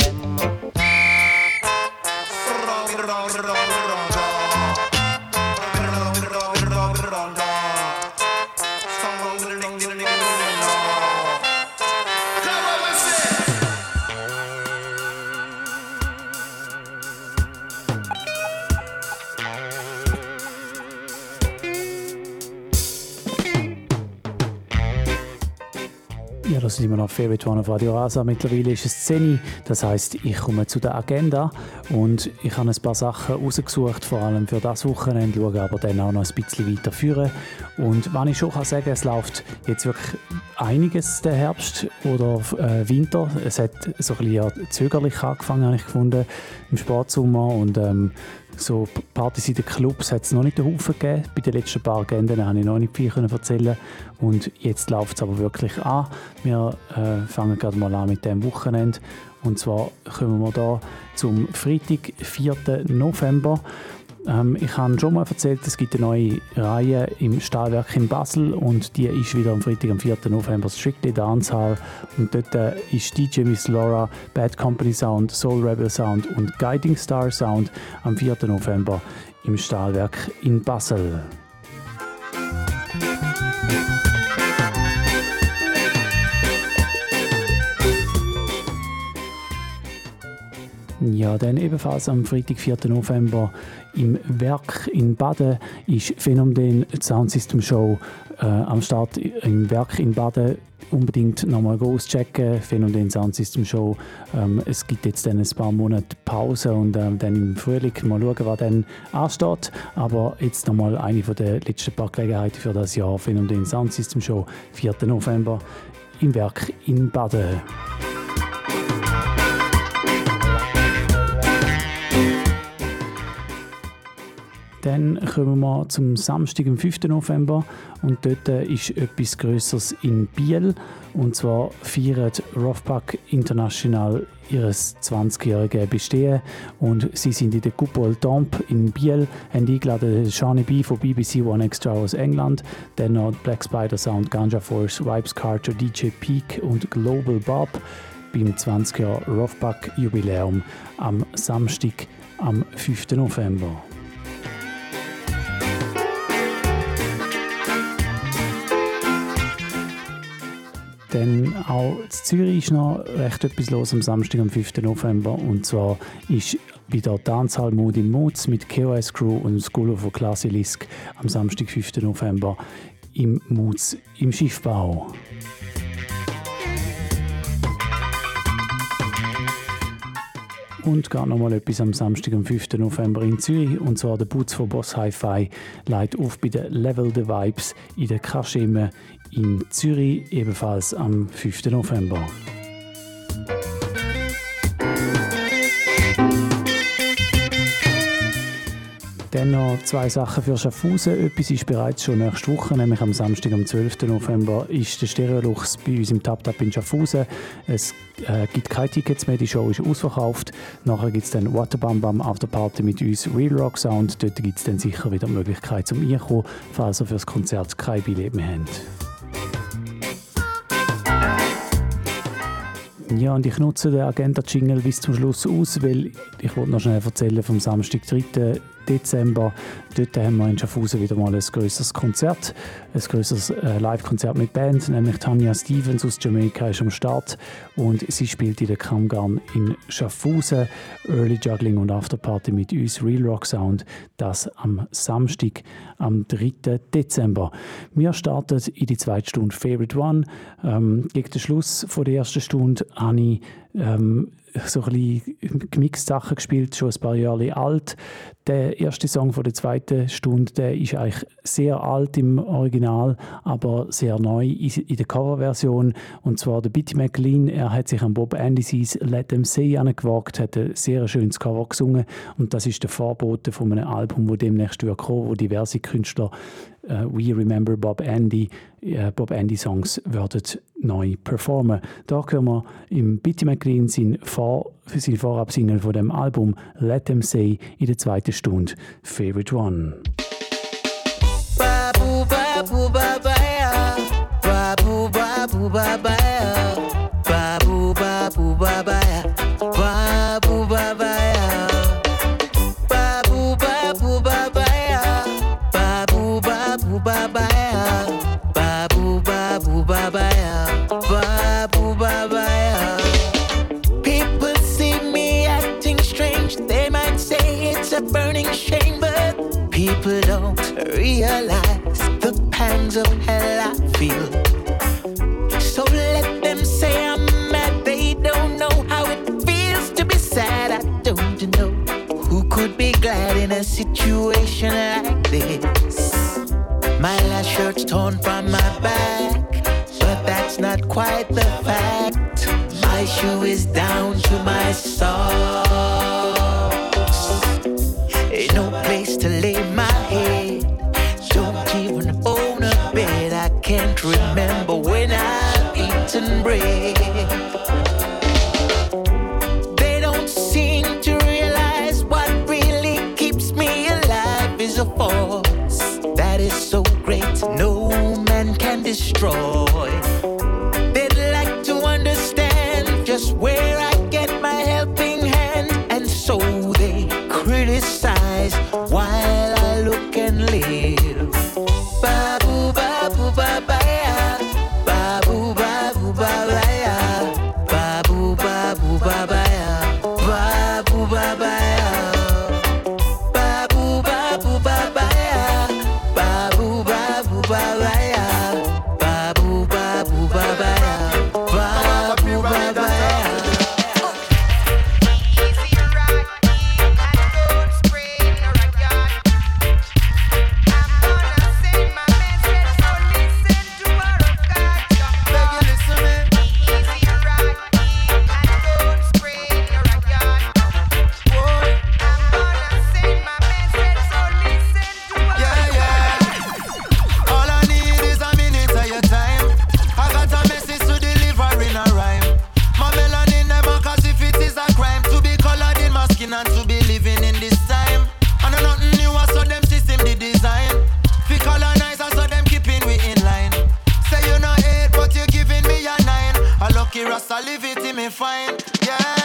Ist immer noch Favorite One auf Radio Rasa. Mittlerweile ist es 10 Uhr, das heisst, ich komme zu der Agenda und ich habe ein paar Sachen rausgesucht, vor allem für das Wochenende, schaue aber dann auch noch ein bisschen weiterführen. Und wenn ich schon kann sagen es läuft jetzt wirklich einiges der Herbst oder äh, Winter. Es hat so ein bisschen zögerlich angefangen, habe ich gefunden, im Sportsommer und ähm, so Partys in den Clubs hat es noch nicht den Haufen gegeben. Bei den letzten paar Agenden habe ich noch nicht viel erzählen und jetzt läuft es aber wirklich an. Wir äh, fangen gerade mal an mit dem Wochenende und zwar kommen wir da zum Freitag, 4. November. Ähm, ich habe schon mal erzählt, es gibt eine neue Reihe im Stahlwerk in Basel und die ist wieder am Freitag, am 4. November, Strictly Dancehall. Und dort äh, ist DJ Miss Laura, Bad Company Sound, Soul Rebel Sound und Guiding Star Sound am 4. November im Stahlwerk in Basel. Ja, dann ebenfalls am Freitag, 4. November im Werk in Baden ist Phänomen Soundsystem Show äh, am Start im Werk in Baden. Unbedingt nochmal auschecken, Phänomen Soundsystem Show. Ähm, es gibt jetzt dann ein paar Monate Pause und ähm, dann im Frühling mal schauen, was dann ansteht. Aber jetzt nochmal eine von der letzten paar Gelegenheiten für das Jahr Phänomen Soundsystem Show, 4. November im Werk in Baden. Dann kommen wir zum Samstag, am 5. November. Und dort ist etwas Größeres in Biel. Und zwar feiert Roughpack International ihres 20-jährigen Bestehen. Und sie sind in der Coupole Domp in Biel, haben eingeladen Shani B von BBC One Extra aus England, dann noch Black Spider Sound, Ganja Force, Vibes Carter, DJ Peak und Global Bob beim 20 Jahr Roughpack Jubiläum am Samstag, am 5. November. Dann auch in Zürich ist noch recht etwas los am Samstag, am 5. November. Und zwar ist wieder Dancehall Mode im Moods mit KOS Crew und School of Classilisk am Samstag, 5. November im Moods im Schiffbau. Und gerade nochmal etwas am Samstag, am 5. November in Zürich. Und zwar der Boots von Boss Hi-Fi leitet auf bei den Level the Vibes in der Kaschemme in Zürich, ebenfalls am 5. November. Dann noch zwei Sachen für Schaffhausen. Etwas ist bereits schon nächste Woche, nämlich am Samstag, am 12. November, ist der Stereolux bei uns im Tap Tap in Schaffhausen. Es äh, gibt keine Tickets mehr, die Show ist ausverkauft. Nachher gibt es dann Waterbam Bam After Party mit uns Real Rock Sound. Dort gibt es dann sicher wieder die Möglichkeit zum Einkommen, falls ihr für das Konzert kein Billett mehr habt. Ja, und ich nutze den Agenda-Jingle bis zum Schluss aus, weil ich wollte noch schnell erzählen vom Samstag, 3. Dezember. Dort haben wir in Schaffhausen wieder mal ein größeres Konzert, ein größeres äh, Live-Konzert mit Band, nämlich Tanya Stevens aus Jamaika ist am Start und sie spielt in der Kamgarn in Schaffhausen. Early Juggling und Afterparty mit uns, Real Rock Sound, das am Samstag, am 3. Dezember. Wir starten in die zweite Stunde Favorite One. Ähm, gegen den Schluss von der ersten Stunde habe ähm, so ein bisschen gemixte Sachen gespielt, schon ein paar Jahre alt. Der erste Song von der zweiten Stunde, der ist eigentlich sehr alt im Original, aber sehr neu in der Coverversion. Und zwar der Bitty McLean, er hat sich an Bob Andy's Let Them Say angewagt, hat ein sehr schönes Cover gesungen und das ist der Vorbote von einem Album, wo demnächst wird kommen, wo diverse Künstler We Remember Bob Andy, uh, Bob Andy Songs werden neu performen. Da können wir im Bitty McLean sein, Vor sein Vorabsingle von dem Album Let Them Say in der zweiten Stunde Favorite One. Babu, babu, babaya. Babu, babu, babaya. Don't realize the pangs of hell I feel. So let them say I'm mad. They don't know how it feels to be sad. I don't know who could be glad in a situation like this. My last shirt's torn from my back, but that's not quite the fact. My shoe is down to my socks. Can rasta live it in me fine, yeah.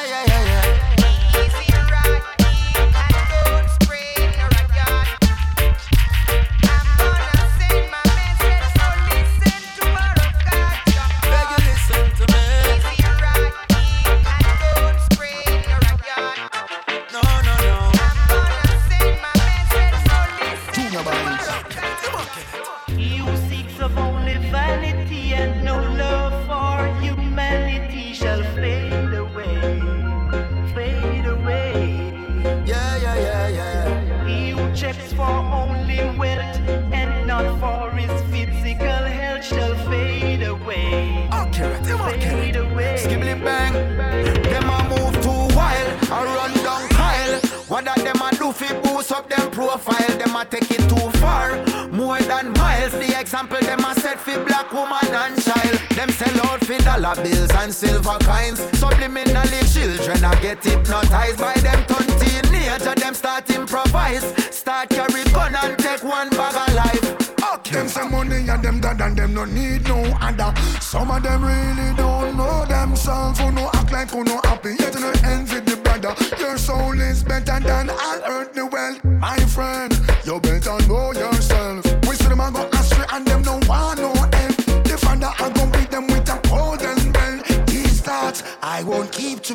Dollar bills and silver coins. Subliminally children a get hypnotized by them turn teenager. Them start improvise, start carry gun and take one bag of life. Them say money and them God and them no need no other. Some of them really don't know themselves. Who no act like who no happy, yet no envy the brother. Your soul is better than all earthly wealth, my friend. You better know yourself.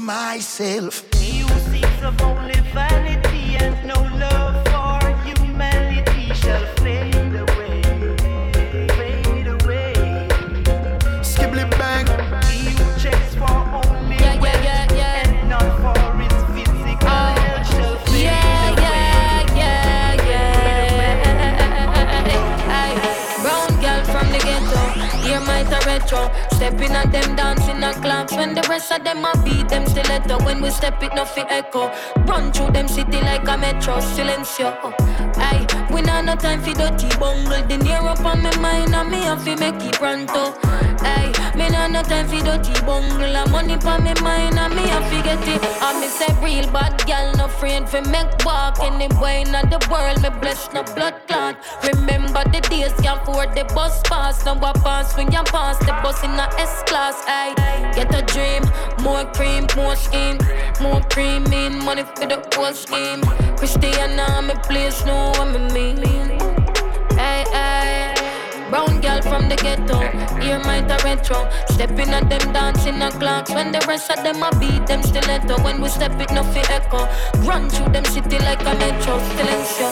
Myself. Only retro. Stepping at them dancing a clocks when the rest of them a beat them stiletto. When we step it, nothing echo. Run through them city like a metro, silencio. Aye, we not no time for dirty bungle. The near up on my mind and me have to make it pronto. Aye, me not no time for dirty bungle. Money on me mind and me have to get it. I me say real bad girl, no friend for make walk anywhere in the world. Me bless no blood clot. Remember the days can for the bus pass. Now I pass when you pass the bus in a S class. Aye, get a dream, more cream, more scheme, more cream in money for the whole scheme. Christiana, me place know what me mean. Aye, aye. Brown girl from the ghetto, ear might a retro. Stepping at them dancing a clocks. When the rest of them a beat them stiletto. When we step it, nothing echo. Run through them city like a metro, silencio.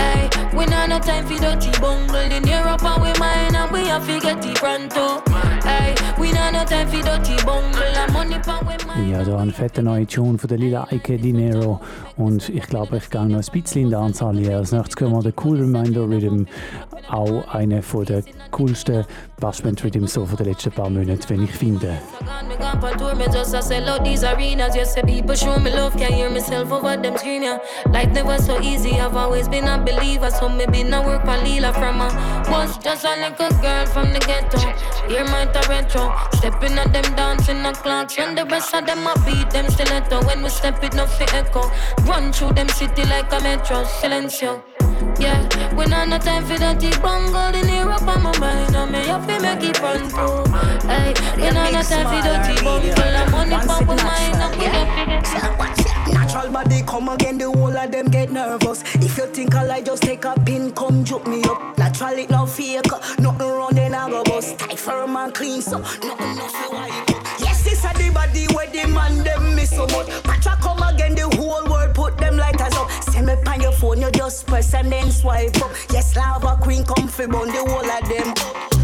Hey, we not no time for dirty bungle. In Europe and we mine and we have to get it pronto. Hey, we not no time for dirty bungle. And money pan we mine. Ja, da ein fetter neue Tune von der Lila Ike Dinero. Und ich glaube, ich gehe noch ein bisschen in der Anzahl hier. Als nächstes können wir den Cool Reminder Rhythm. Auch eine der coolsten Bashment Rhythms so von den letzten paar Monaten, wenn ich finde. Me gone on tour, me just a sell out these arenas. Yes, say people show me love, can't hear myself over them screen. Yeah. Life never so easy, I've always been a believer. So me been a work for Lila from a was just a little girl from the ghetto. Hear my retro, stepping at them dancing the clocks. When the rest of them a beat them stiletto. When we step it, nothing echo. Run through them city like a metro, silencio. Yeah, we not no time for that bungle in Europe on my mind. And me have to make it run through. Hey, we not no time for that bungle. And money pop my mind. Have to Natural body come again, the whole of them get nervous. If you think I lie, just take a pin, come juke me up. Natural it no fake, nothing wrong then I go bust. Tight firm and clean, so nothing wipe up. Yes, this a the body where the man them miss so much. Send on your phone, you just press and then swipe up. Yes, lava queen come fi the whole of them.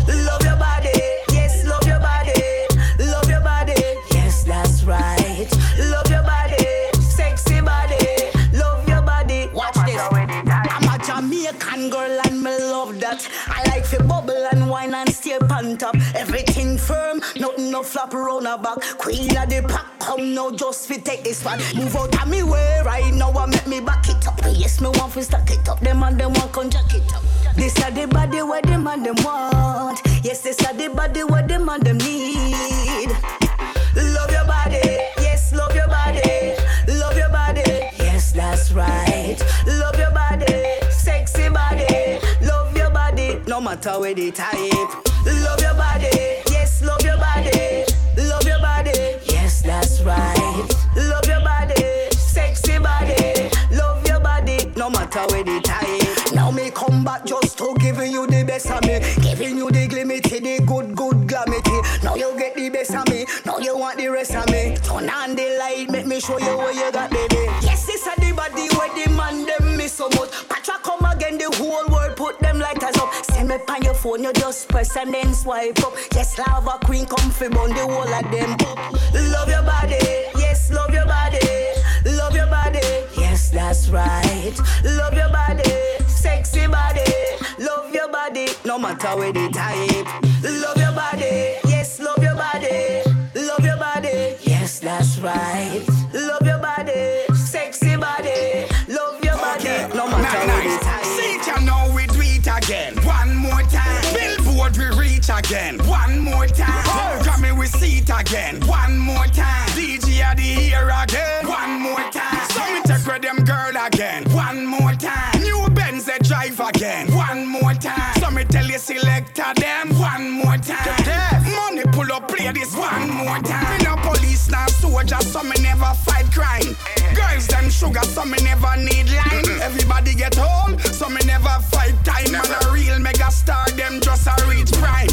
Wine and stay on top. Everything firm, nothing no flap around her back. Queen of the pack, come now just fi take this one. Move out of me way right now and make me back it up. Yes, me want fi stack it up. Them and them want come jack it up. This are the body where them and them want. Yes, this are the body where them and them need. Love your body, yes, love your body, love your body, yes, that's right. Love your no matter where the type. Love your body, yes, love your body, love your body, yes, that's right. Love your body, sexy body, love your body, no matter where the type. Now me come back just to giving you the best of me, giving you the glimity, the good, good glamity. Now you get the best of me, now you want the rest of me. Turn on the light, make me show you what you got, baby. Yes, this is the body where the man them miss so much. Patra come again, the whole Me on your phone, you just press and then swipe up. Yes, lava queen come fi burn the whole of them up. Love your body, yes, love your body, love your body. Yes, that's right. Love your body, sexy body. Love your body, no matter where the type. Love your body, yes, love your body. Love your body, yes, that's right. Again. One more time. Grammy we see it again. One more time. DJ are the here again. One more time. So me take with them girl again. One more time. New Benz they drive again. One more time. So me tell you selector them. One more time. Money pull up play this one more time. Me no police now soldier so me never fight crime. Sugar so me never need line. Everybody get home so me never fight time. Man a real mega star them just a reach prime.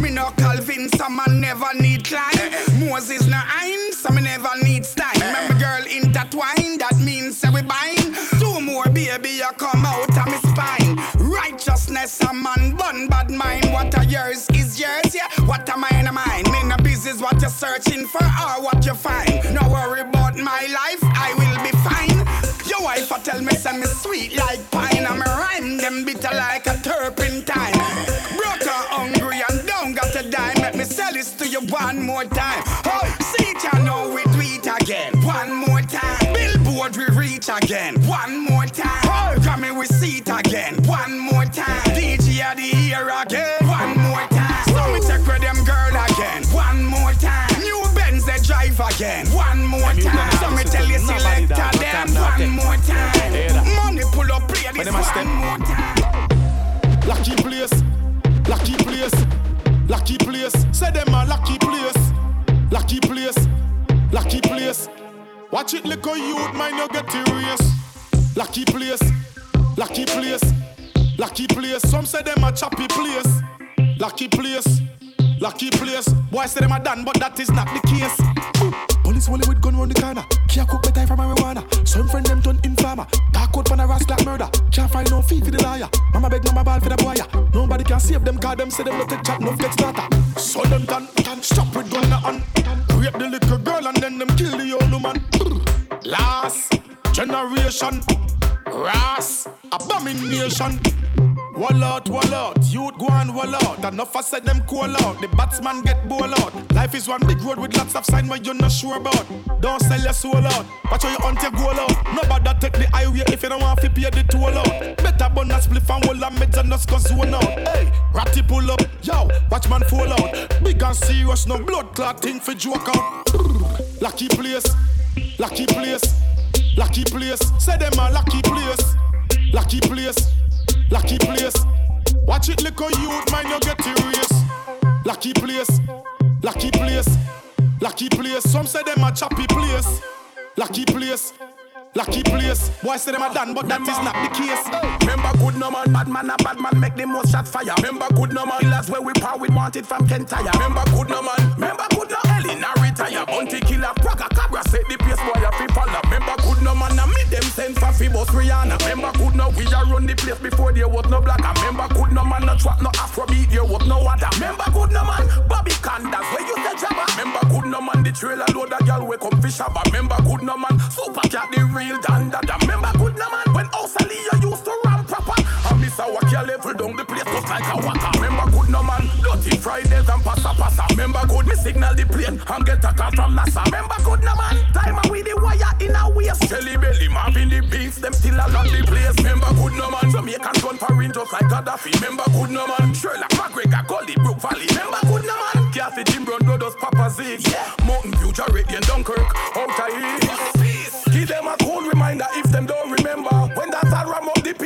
Me no Calvin so man never need climb. Moses no Ein so me never need stein. Remember girl intertwine that means say we bind. Two more baby you come out of me spine. Righteousness a man bun bad mind. What a yours is yours yeah. What a mine a mine. Me no business what you're searching for or what you find. No worry about my life tell me say me sweet like pine. And me rhyme them bitter like a turpentine. Broke her hungry and down got a dime. Let me sell this to you one more time. Oh, see ya know we it again. One more time. Billboard we reach again. One more time. Oh, Grammy we see it again. One more time. DJ the here again. Again. One more time. So me tell you selector them. One more time. Money pull up play this one more time. Lucky place, lucky place, lucky place. Say them a lucky place, lucky place, lucky place. Watch it, little youth, mind you get serious. Lucky place, lucky place, lucky place. Some say them a choppy place, lucky place, lucky place. Boy say them a done, but that is not the case. Police only with gun round the corner. Can't cook better from marijuana. Some friend them turn informer. Dark out pan a rascal like murder. Can't find no fee for the liar. Mama beg mama ball for the boy. Nobody can save them cause them say them not take chat, no get starter. So them can, can stop with gun in the hand. Rape the little girl and then them kill the old man. Last generation. Ras, abomination. Wall out, wall out, youth go and wall out. Enough I said them call out. The batsman get ball out. Life is one big road with lots of sign where you're not sure about. Don't sell your soul out. Watch how you hunt your goal out. Nobody take the highway if you don't want to pay the toll out. Better burn a spliff and wall and meds and us go zone out. Hey, ratty pull up, yo, watch man fall out. Big and serious, no blood clot thing for joke out. Lucky place, lucky place, lucky place. Say them a lucky place, lucky place. Lucky place. Watch it, little youth, mind you get serious. Lucky place. Lucky place. Lucky place. Some say them a choppy place. Lucky place. Lucky place. Boy say them a done, but that is not the case. Remember good no man, bad man a bad man make the most shot fire. Remember good no man, killers where we power we wanted from Kentire. Remember good no man, remember good no Elena retire. Bounty killer, Praga Cabra set the pace boy a fi follow. Remember good no man, a meet them send for fi boss Rihanna. Remember good no we a run the place before there was no black. Remember good no man, no trap no Afrobeat, there was no other. Remember good no man, Bobby Candas where you say jabba. Remember good no man, the trailer load a girl we come fish up. Remember good no man, super cat the real dan da da. Remember good no man, when Osalia used to run proper. And Miss Awaki a level down the place just like a waka. Remember good no man, dirty Fridays and passa passa. Remember good me signal the plane and get a call from NASA. Remember good no man, time and with the wire in a waist. Jelly belly, Marvin the beats, them still along the place. Remember good no man, Jamaican gun for in just like Gaddafi. Remember good no man, Sherlock McGregor, Gully, Brook Valley. Remember good no man, Kathy Jim Brown, Brothers, Papa Zig. Yeah, Mountain Jarrett, and Dunkirk, out of here.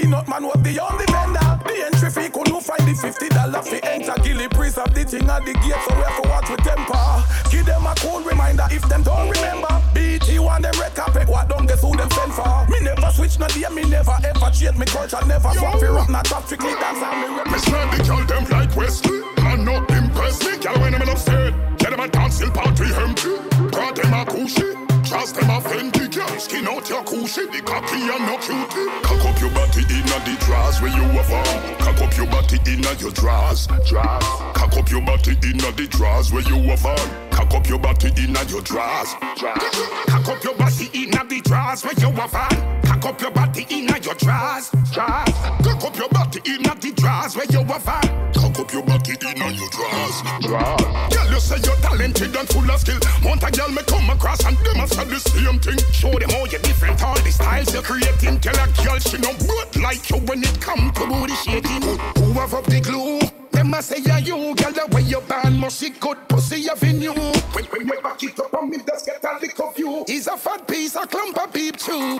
Peanut man was the only vendor. The entry fee couldn't find the fifty dollar fee enter. Gilly of the thing at the gate, so we have to watch with temper. Give them a cool reminder if them don't remember. BT one the red carpet, what don't guess who them send for? Me never switch no day, me never ever change me culture, never swap fi rock, not trap strictly dance and me rep. Me the girl them like Wesley Man not impress me Girl when I'm upstairs Get them a dance till party empty Brought them a cushy Trust them a Fendi Girl skin out your cushy The cocky and no cutie Cock up your body inna the drawers where you have on. Cock up your body inna your drawers, drawers. Cock up your body inna the drawers where you have on. Cock up your body inna your drawers. Cock up your body inna the drawers where you have on. Cock up your body inna your drawers, drawers. Cock up your body inna the drawers where you have on. Cock up your body inna your drawers, drawers. Girl, you say you're talented and full of skill. Want a girl me come across and say the same thing. Show them how you different, all the styles you're creating. Tell a girl she no good like you when it come to booty shaking. Who have up the glue? Them a say yeah you, girl the way you born must good pussy avenue. When when you back it up on me, just get a lick of you. He's a fat piece, a clump of beep too.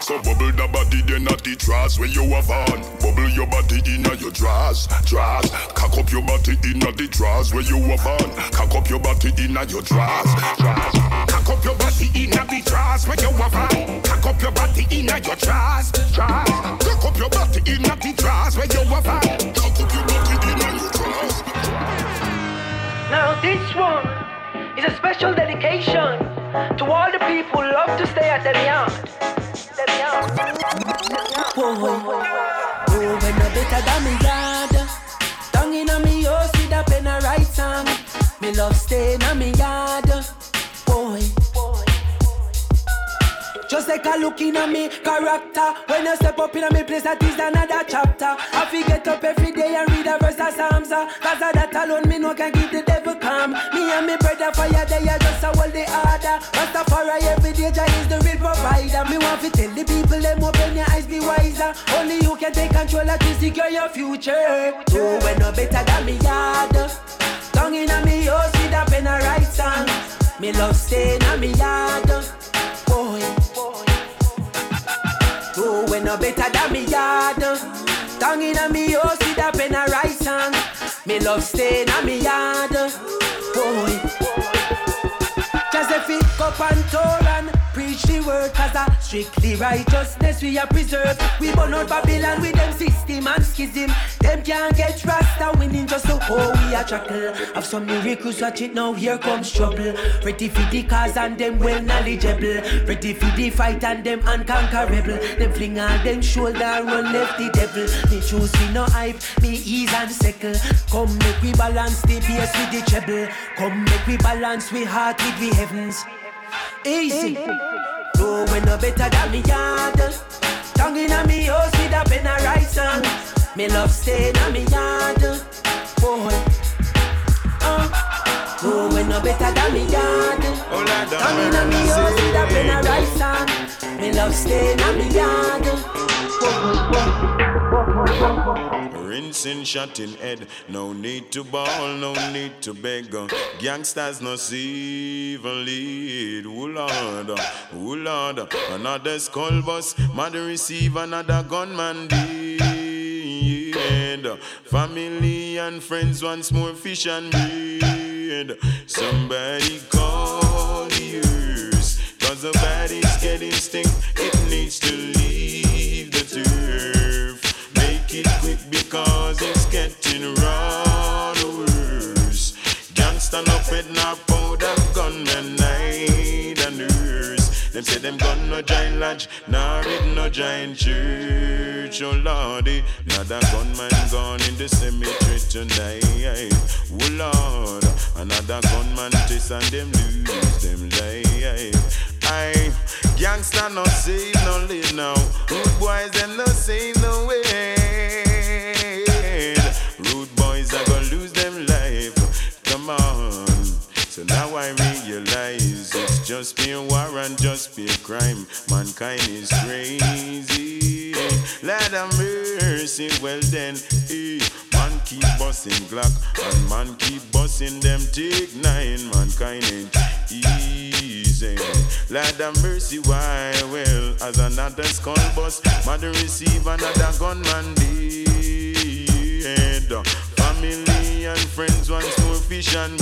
So bubble the body then at the drawers where you have on. Bubble your body inna your drawers, drawers. Cock up your body inna the drawers where you have on. Cock up your body in your drawers, drawers. Cock up your body in the drawers where you have on. Cock up your body inna your drawers, drawers. Cock up your body inna the drawers where you have on. Cock up your body inna your. Now this one is a special dedication to all the people who love to stay at them yard. Whoa, whoa, whoa. No better than me yard. Tongue with a pen song. Me love stay in a me yard. Just like a look in a me character. When you step up in a me place, that is another chapter. I fi get up every day and read a verse of Psalms. uh, Cause of that alone, me no can give the devil calm. Me and me brother fire, they are just a hold the order. Rastafari every day, Jah is the real provider. Me want to tell the people, them open your eyes, be wiser. Only you can take control of to secure your future. Oh, when no better than me yard. Tongue in a me house with a pen and write song. Me love stay in a me yard. Oh, when no better than me yard. Tongue in a me house with a pen and write song. Me love stay in a me yard. Boy. Just if it cup and preach the word cause a strictly righteousness we are preserved. We burn out Babylon with them system and schism. Them can't get trust rasta winning just so oh we a chuckle. Have some miracles watch it now here comes trouble. Ready for the cause and them well knowledgeable. Ready for the fight and them unconquerable. Them fling all them shoulder run left the devil. Me choose me no hype, me ease and settle. Come make we balance the bass with the treble. Come make we balance we heart with the heavens. Easy. No when no better than me yard. Tongue in a me house with a pen and write song. Me love stay in me yard. Boy. Uh. No when no better than me yard. Tongue in a me house with a pen and write song. Me love stay in me yard. Rinsing, shot in head. No need to ball, no need to beg. Gangsters no see even lead. Oh Lord, Lord. Another skull bus, mother receive another gunman deed. Family and friends once more fish and bread. Somebody call the. Cause the body's getting stink. It needs to leave because it's getting rather worse. Gangsta no pet, no powder, gunman, night and nurse. Them say them gun no giant lodge, nor it no giant church. Oh lordy, another gunman gone in the cemetery tonight. Oh lord, another gunman chase and them lose them life. Aye, gangsta no save no live now. Rude boys them no save no way. Realize it's just pure war and just pure crime. Mankind is crazy. Lord have mercy. Well then, eh, man keep busting Glock and man keep busting them take nine. Mankind ain't easy. Lord have mercy. Why? Well, as another skull bust, mother receive another gunman dead. Family and friends once more fish and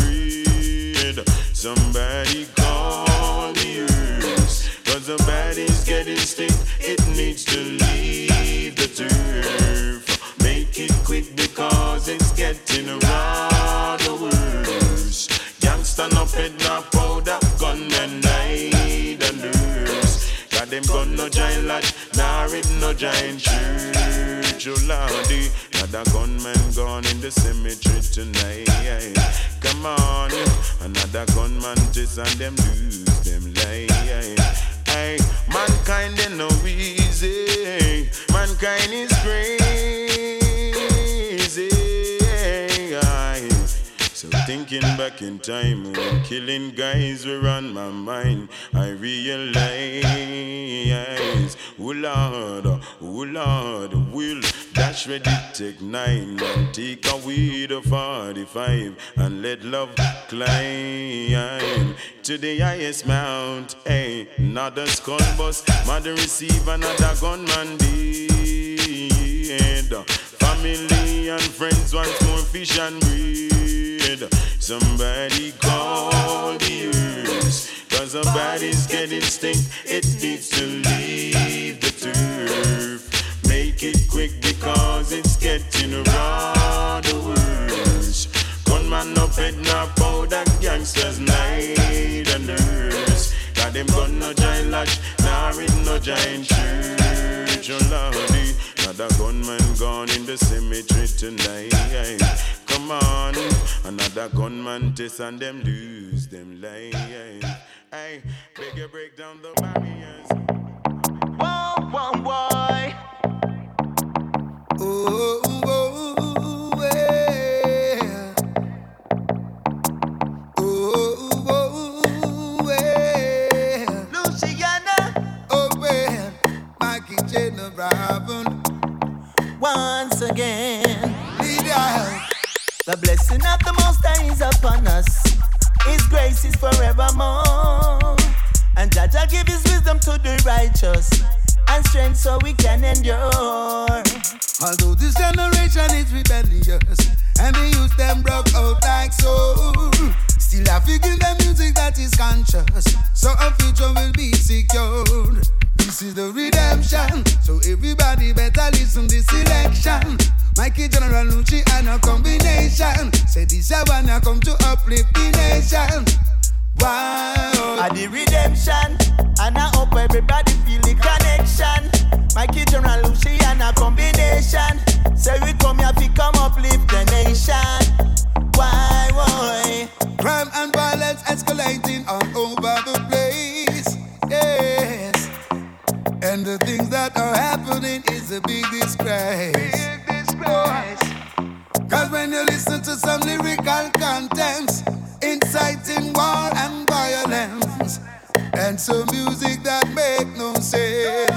bread. Somebody call the earth. Cause the body's getting stiff. It needs to leave the turf. Make it quick because it's getting rather worse. Youngster no pet no powder, gun and night and nurse. Got them gun no giant lodge, nor it no giant church. Your lordy, another gunman gone in the cemetery tonight. Come on, another gunman just and them lose them life. Mankind ain't no easy. Mankind is crazy. Thinking back in time when killing guys were on my mind, I realize, oh Lord, oh Lord, will dash ready take nine and take a weed of 45 and let love climb to the highest mount. Hey, another skull bus, mother receive another gunman deed. Family and friends want more fish and bread. Somebody call the earth. Cause the body's getting stink. It needs to leave the turf. Make it quick because it's getting rather worse. Gunman up head now powder gangsters night and nurse. Got them gun no giant lodge, nor in no giant church. Oh lordy, another gunman gone in the cemetery tonight. Come on, another gunman test and them lose them life. Hey, beg you break down the barriers. Whoa, whoa, boy. Oh, oh, yeah. Oh, oh, yeah. Luciano. Oh, well, Mikey Jenna Robin. Once again. Leader. The blessing of the Most High is upon us. His grace is forevermore. And Jaja give his wisdom to the righteous and strength so we can endure. Although this generation is rebellious and the youth them broke out like so, still I figure the music that is conscious, so a future will be secured. This is the redemption, so everybody better listen this selection. Mikey General Lucci and a combination. Say this I come to uplift the nation. Wow. At the redemption, and I hope everybody feel the connection. Mikey General Lucy and a combination. Say we come here to come uplift the nation. Why, why? Crime and violence escalating all over the place. Yes. And the things that are happening is a big disgrace. Big disgrace. Cause when you listen to some lyrical contents, inciting war and violence, and some music that make no sense.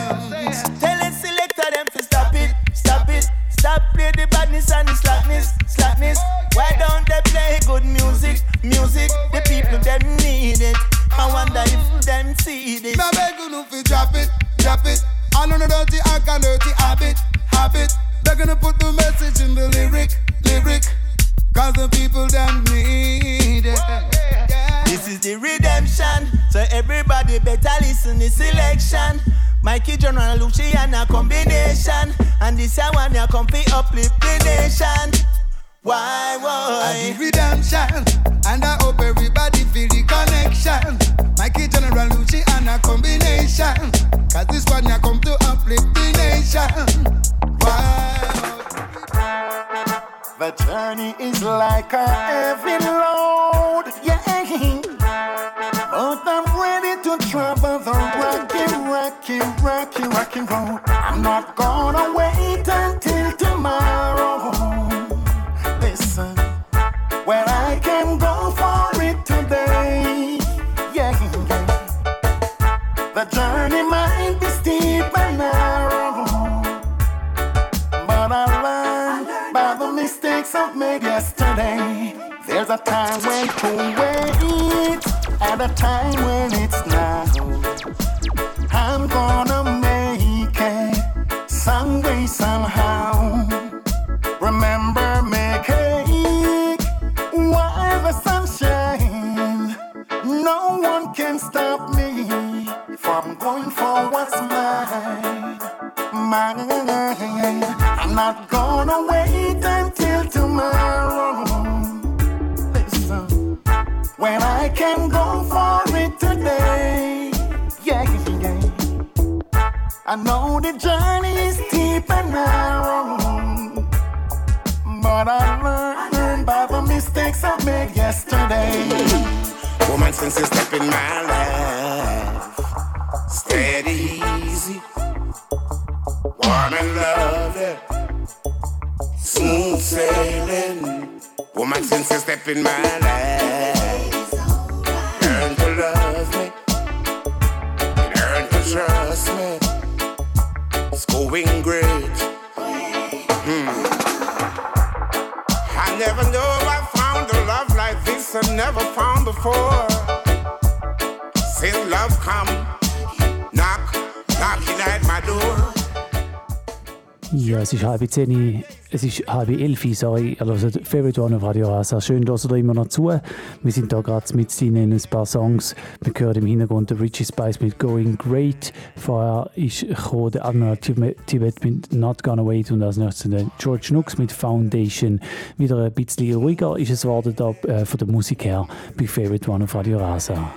13. Es ist halb elf, sorry. Also Favorite One auf Radio Rasa. Schön, dass ihr da immer noch zu. Wir sind hier gerade mit in ein paar Songs. Wir hören im Hintergrund den Richie Spice mit Going Great. Vorher ist der Admiral Tibet mit Not Gonna Wait und als nächstes dann George Nooks mit Foundation. Wieder ein bisschen ruhiger ist es worden da, äh, von der Musik her bei Favorite One auf Radio Rasa.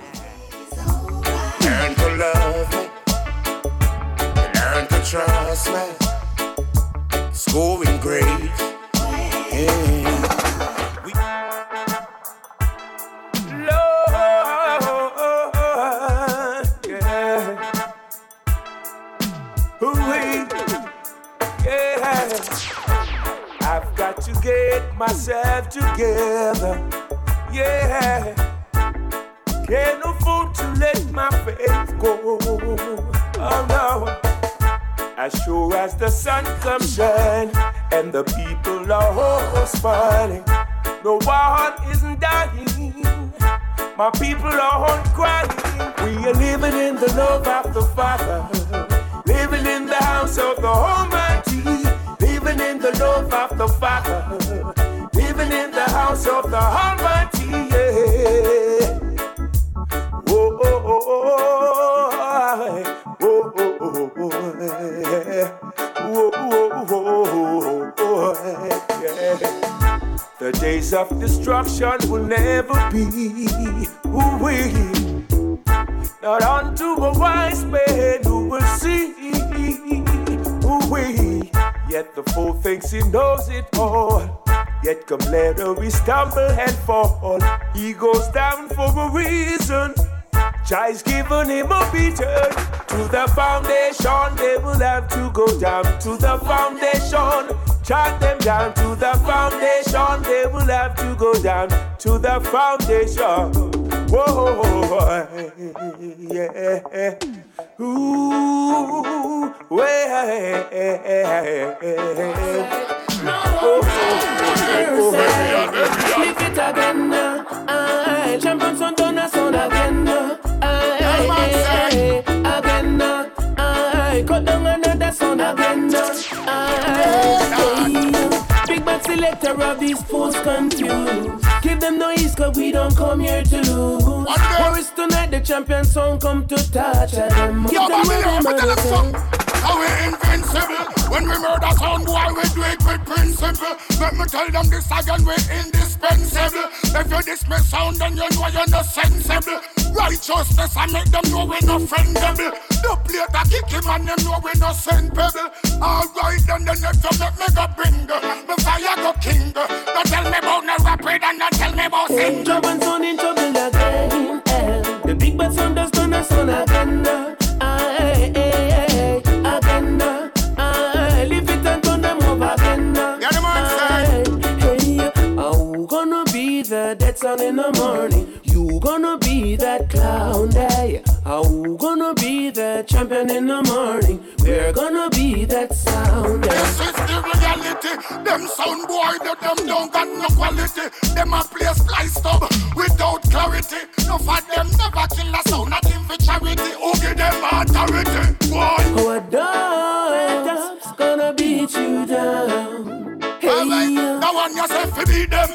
I've got to get myself together. Yeah. Can't afford to let my faith go. Oh no. As sure as the sun comes shine and the people are all smiling, no one isn't dying. My people are all crying. We are living in the love of the Father, living in the house of the living in the love of the Father, living in the house of the Almighty. Yeah. Oh, oh, oh, oh, oh, oh, oh, oh. Oh, oh, oh, oh, oh. The days of destruction will never be. Not unto a wise man who will see. Yet the fool thinks he knows it all. Yet come later we stumble and fall. He goes down for a reason. Jai's given him a beating. To the foundation, they will have to go down to the foundation. Chant them down to the foundation. They will have to go down to the foundation. Whoa, yeah. Ooh, Lift it again, son again, aye, again, aye. Cut. Selector of these fools confused. Give them no ease, cause we don't come here to lose. Morris tonight, the champion song come to touch at them. Yo, them what Babylon, them me tell other them something. How we invincible. When we murder sound boy we do it with principle. Let me tell them this again we indispensable. If you dismiss sound then you know you're not sensible. Righteousness I make them know we're not friendable. The plate a kick him and them know we're not send Alright then the next time make me go bring Me fire go king Don't tell me about no rapid and don't tell me about sing Trouble son in trouble again. eh. The big bad son does turn us on again. Aye, ah, eh, eh. Son in the morning. You gonna be that clown day. Oh, gonna be the champion in the morning. We're gonna be that sound. This is the reality. Them sound boy, that them don't got no quality. Them a play splice stub without clarity. No for them never kill a sound, nothing in for charity. Who give them authority? Boy. Our daughter's gonna beat you down. Alright, now one yourself to beat them.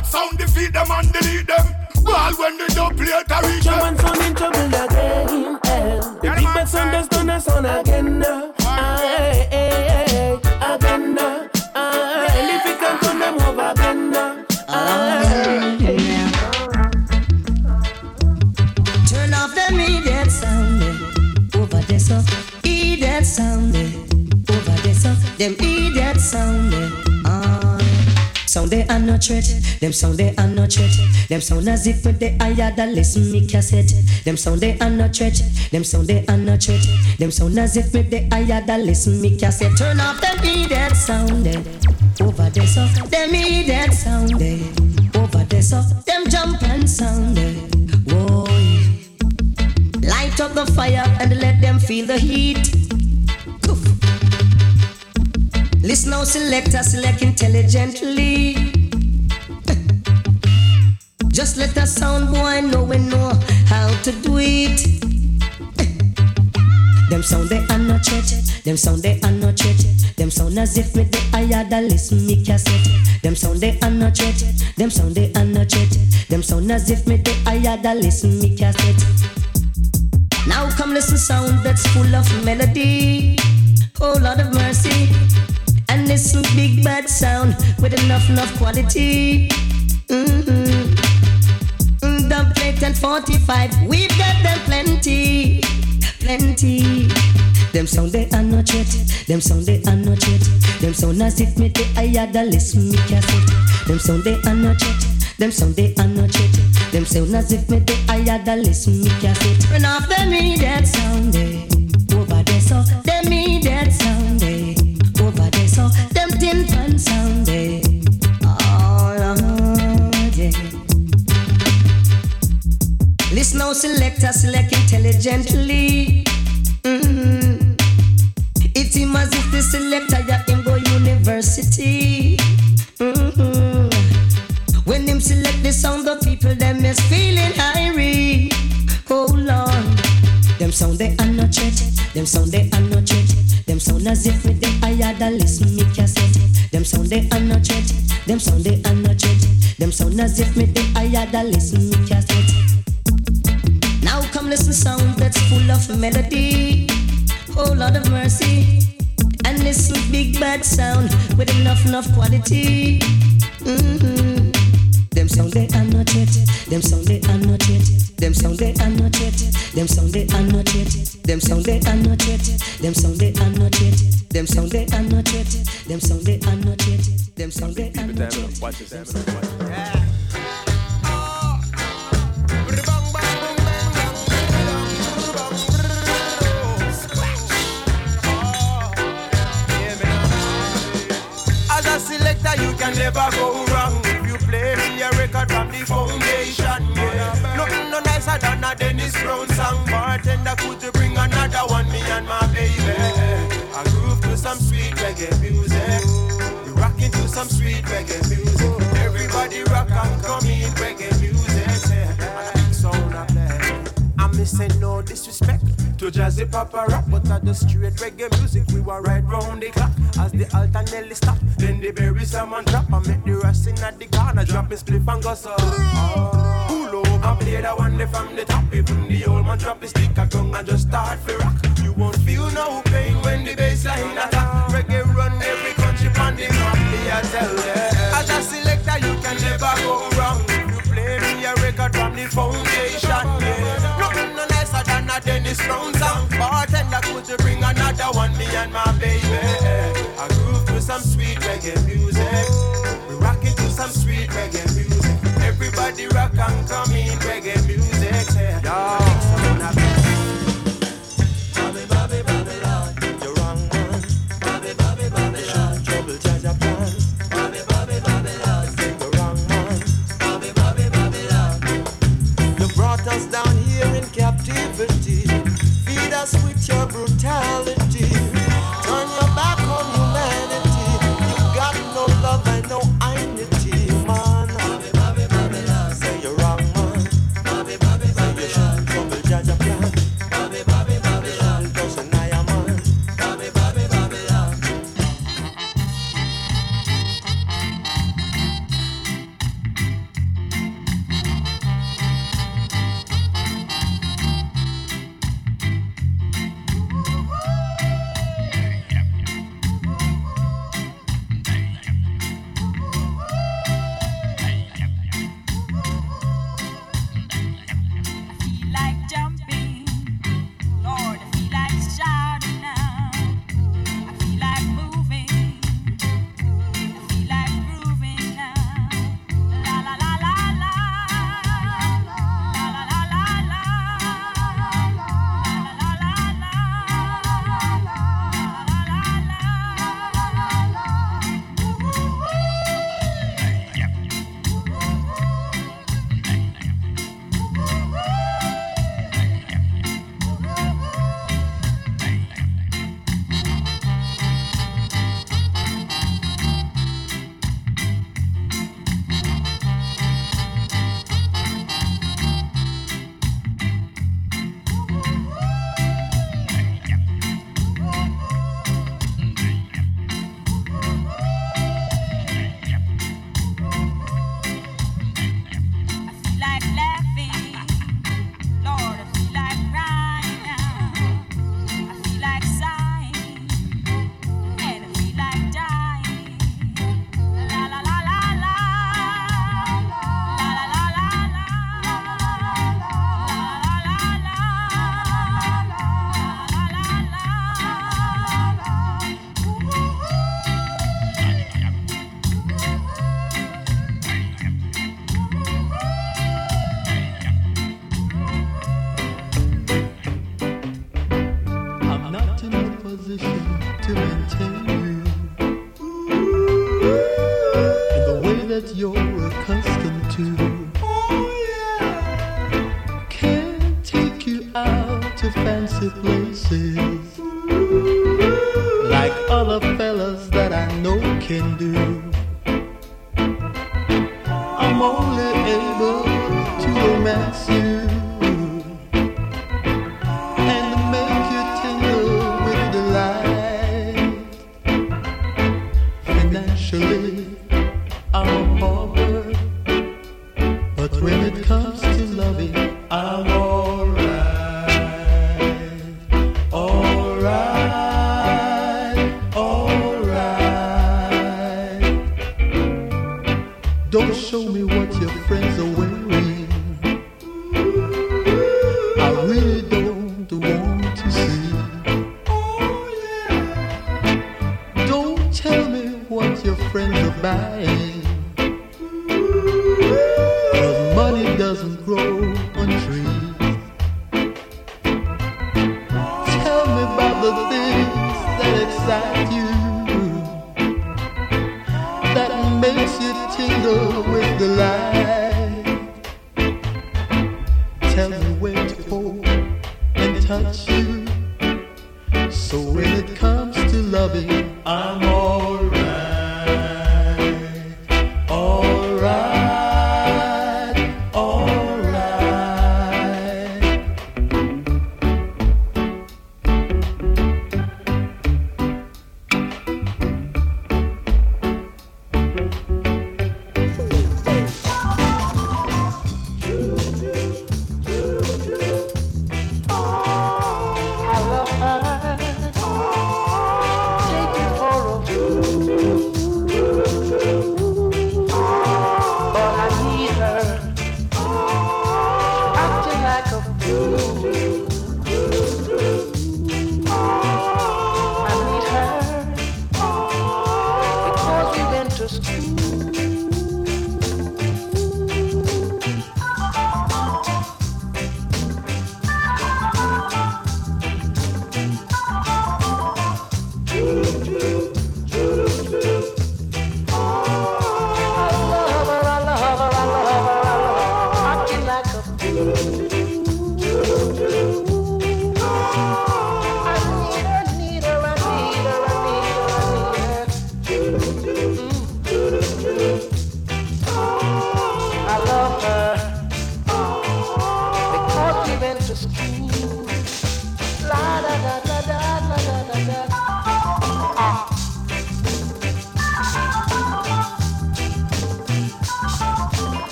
Bad sound defeat them and delete them. Ball when they don't play it, I reach Someone son in trouble again. eh. The big bad son does turn us on again. Again. If it can turn them over again. Aye. Turn off the idiot sound eh. over there, so idiot sound eh. over there, so them idiot sound eh. Sound they are not threat. Them sound they are not threat. Them sound as if they higher than listen me cassette. Them sound they are not threat. Them sound they are not threat. Them sound as if they higher than listen me cassette. Turn off them idiot sound there. Over there so them idiot sound there. Over there so them jump and sound there. Whoa. Light up the fire and let them feel the heat. Listen now, selector, select intelligently. Just let the sound boy know we know how to do it. Them sound they are not threat. Them sound they are not threat. Them sound as if me they higher than listen me cassette. Them sound they are not threat. Them sound they are not threat. Them sound as if me they higher than listen me cassette. Now come listen sound that's full of melody. Oh Lord of mercy. And listen big bad sound with enough enough quality. Mm-hmm. Mm, Dub plate and 45, we've got them plenty, plenty. Them sound they are not yet, them sound they are not yet. Them sound as if me they higher than listen me cassette. Them sound they are not yet, them sound they are not yet. Them sound as if me they higher than listen me cassette. Turn off them idiot sound they over there so them idiot sound they so them sound they. Oh Lord. Listen selector, select intelligently. Mm-hmm. It seems as if the selector ya him university. Mm-hmm. When him select the sound, the people them is feeling irie. Oh Lord, them sound they are not threat. Them sound they are not threat. Them sound as if me they higher than listen me cassette. Them sound they are not threat. Them sound they are not threat. Them sound as if me they higher than listen me cassette. Now come listen sound that's full of melody. Oh Lord of mercy. And listen big bad sound with enough enough quality. Mm-hmm. Sound they are not yet. Them sound they are not yet. Them sound they are not yet. Them sound they are not yet. Them sound they are not yet. Them sound they are not yet. Them sound they are not yet. Them sound they are not yet. Them sound they are not yet. Selector, you can never go wrong record from the foundation. Yeah. Nothing no nicer than a Dennis Brown song. Bartender, could you bring another one? Me and my baby. I groove to some sweet reggae music. We rocking to some sweet reggae music. Everybody rock and come in reggae I'm missing no disrespect to Jazzy Papa rap, but at the straight reggae music we were right round the clock. As the alternately stop, then the berry salmon drop. I make the racing at the corner, drop his spliff and go so. Pull over and play that one from the top. Even the old man drop his stick a gun and just start for rock. You won't feel no pain when the bass line attack. Reggae run every country on the map. I tell ya. As a selector, you can never go Dennis Brown song. Bartender, could you bring another one? Me and my baby. I groove to some sweet reggae music. We rock it to some sweet reggae music. Everybody rock and come in reggae music. Yeah.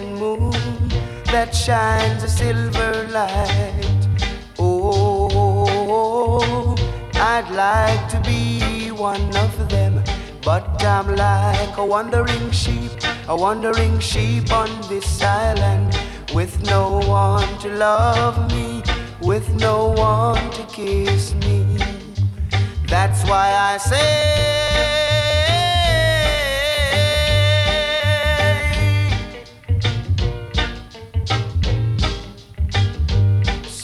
and moon that shines a silver light. Oh, I'd like to be one of them, but I'm like a wandering sheep, a wandering sheep on this island, with no one to love me, with no one to kiss me. That's why I say.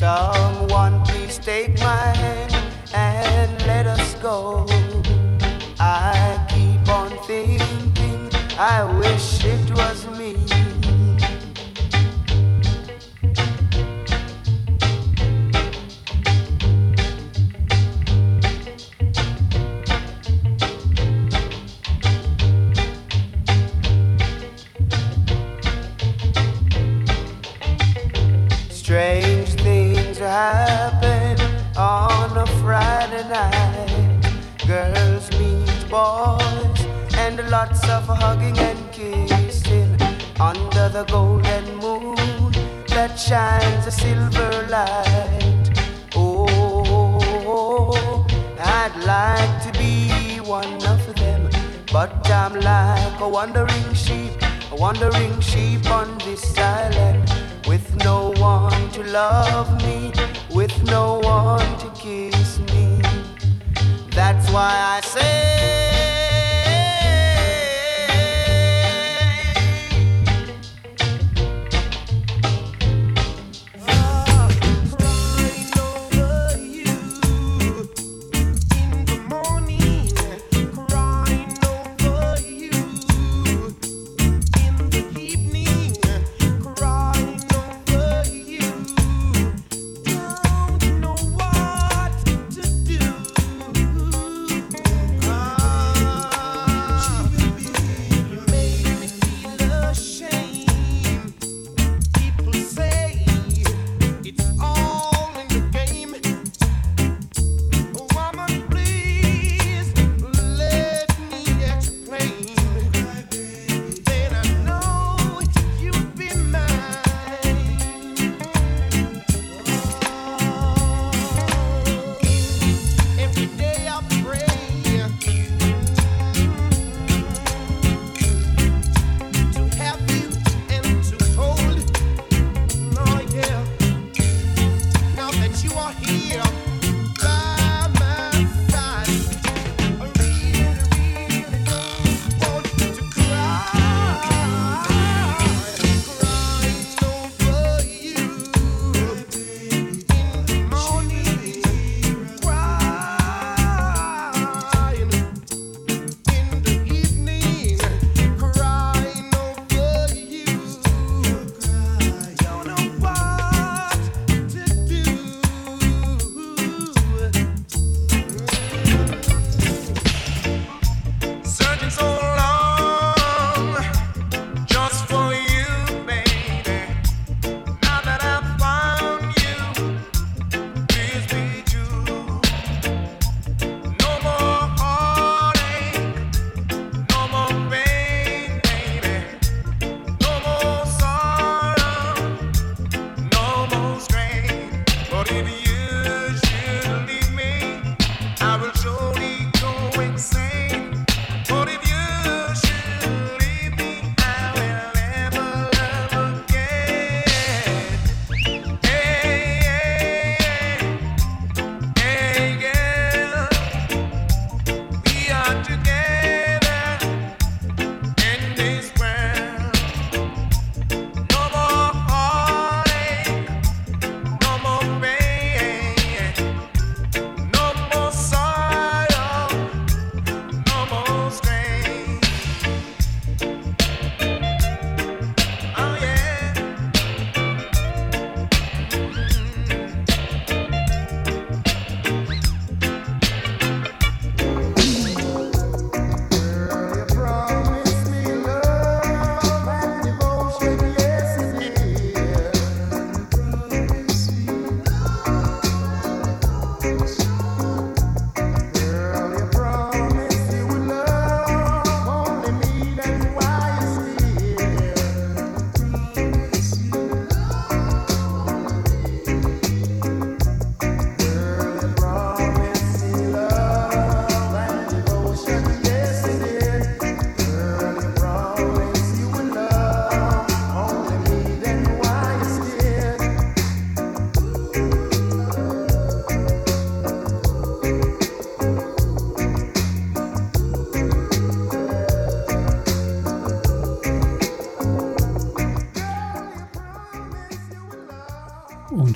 Someone please take my hand and let us go. I keep on thinking, I wish it was me. Lots of hugging and kissing under the golden moon that shines a silver light. Oh, I'd like to be one of them, but I'm like a wandering sheep, a wandering sheep on this island with no one to love me, with no one to kiss me. That's why I say.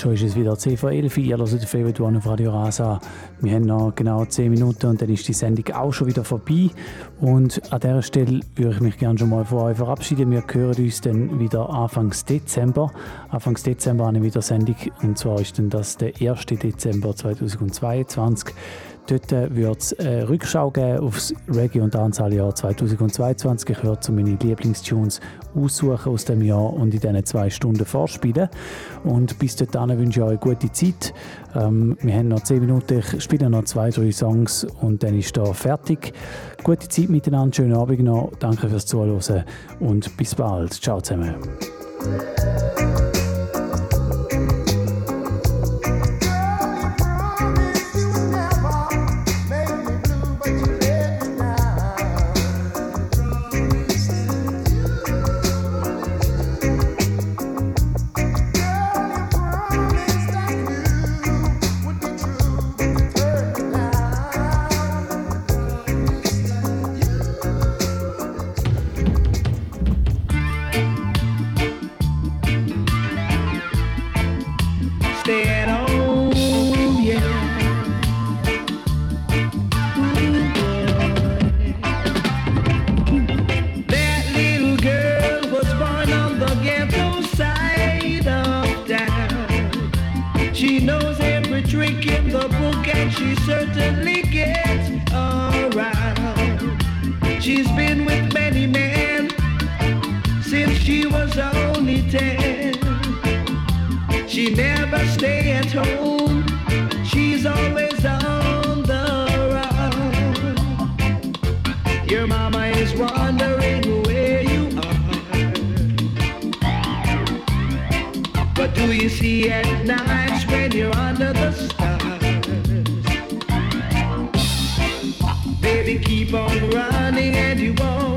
Und schon ist es wieder 10 vor 11 Uhr. Ihr hört Favorite One auf Radio Rasa. Wir haben noch genau 10 Minuten und dann ist die Sendung auch schon wieder vorbei. Und an dieser Stelle würde ich mich gerne schon mal von euch verabschieden. Wir hören uns dann wieder Anfangs Dezember. Anfangs Dezember habe ich wieder Sendung und zwar ist dann das der 1. Dezember 2022. Dort äh, wird es eine Rückschau geben auf das Reggae- und Dancehall-Jahr 2022. Ich werde so meine Lieblingstunes aussuchen aus dem Jahr und in diesen zwei Stunden vorspielen. Und bis dahin wünsche ich euch eine gute Zeit. Ähm, wir haben noch zehn Minuten, ich spiele noch zwei, drei Songs und dann ist da fertig. Gute Zeit miteinander, schönen Abend noch. Danke fürs Zuhören und bis bald. Ciao zusammen. She's always on the run. Your mama is wondering where you are. What do you see at nights when you're under the stars? Baby, keep on running and you won't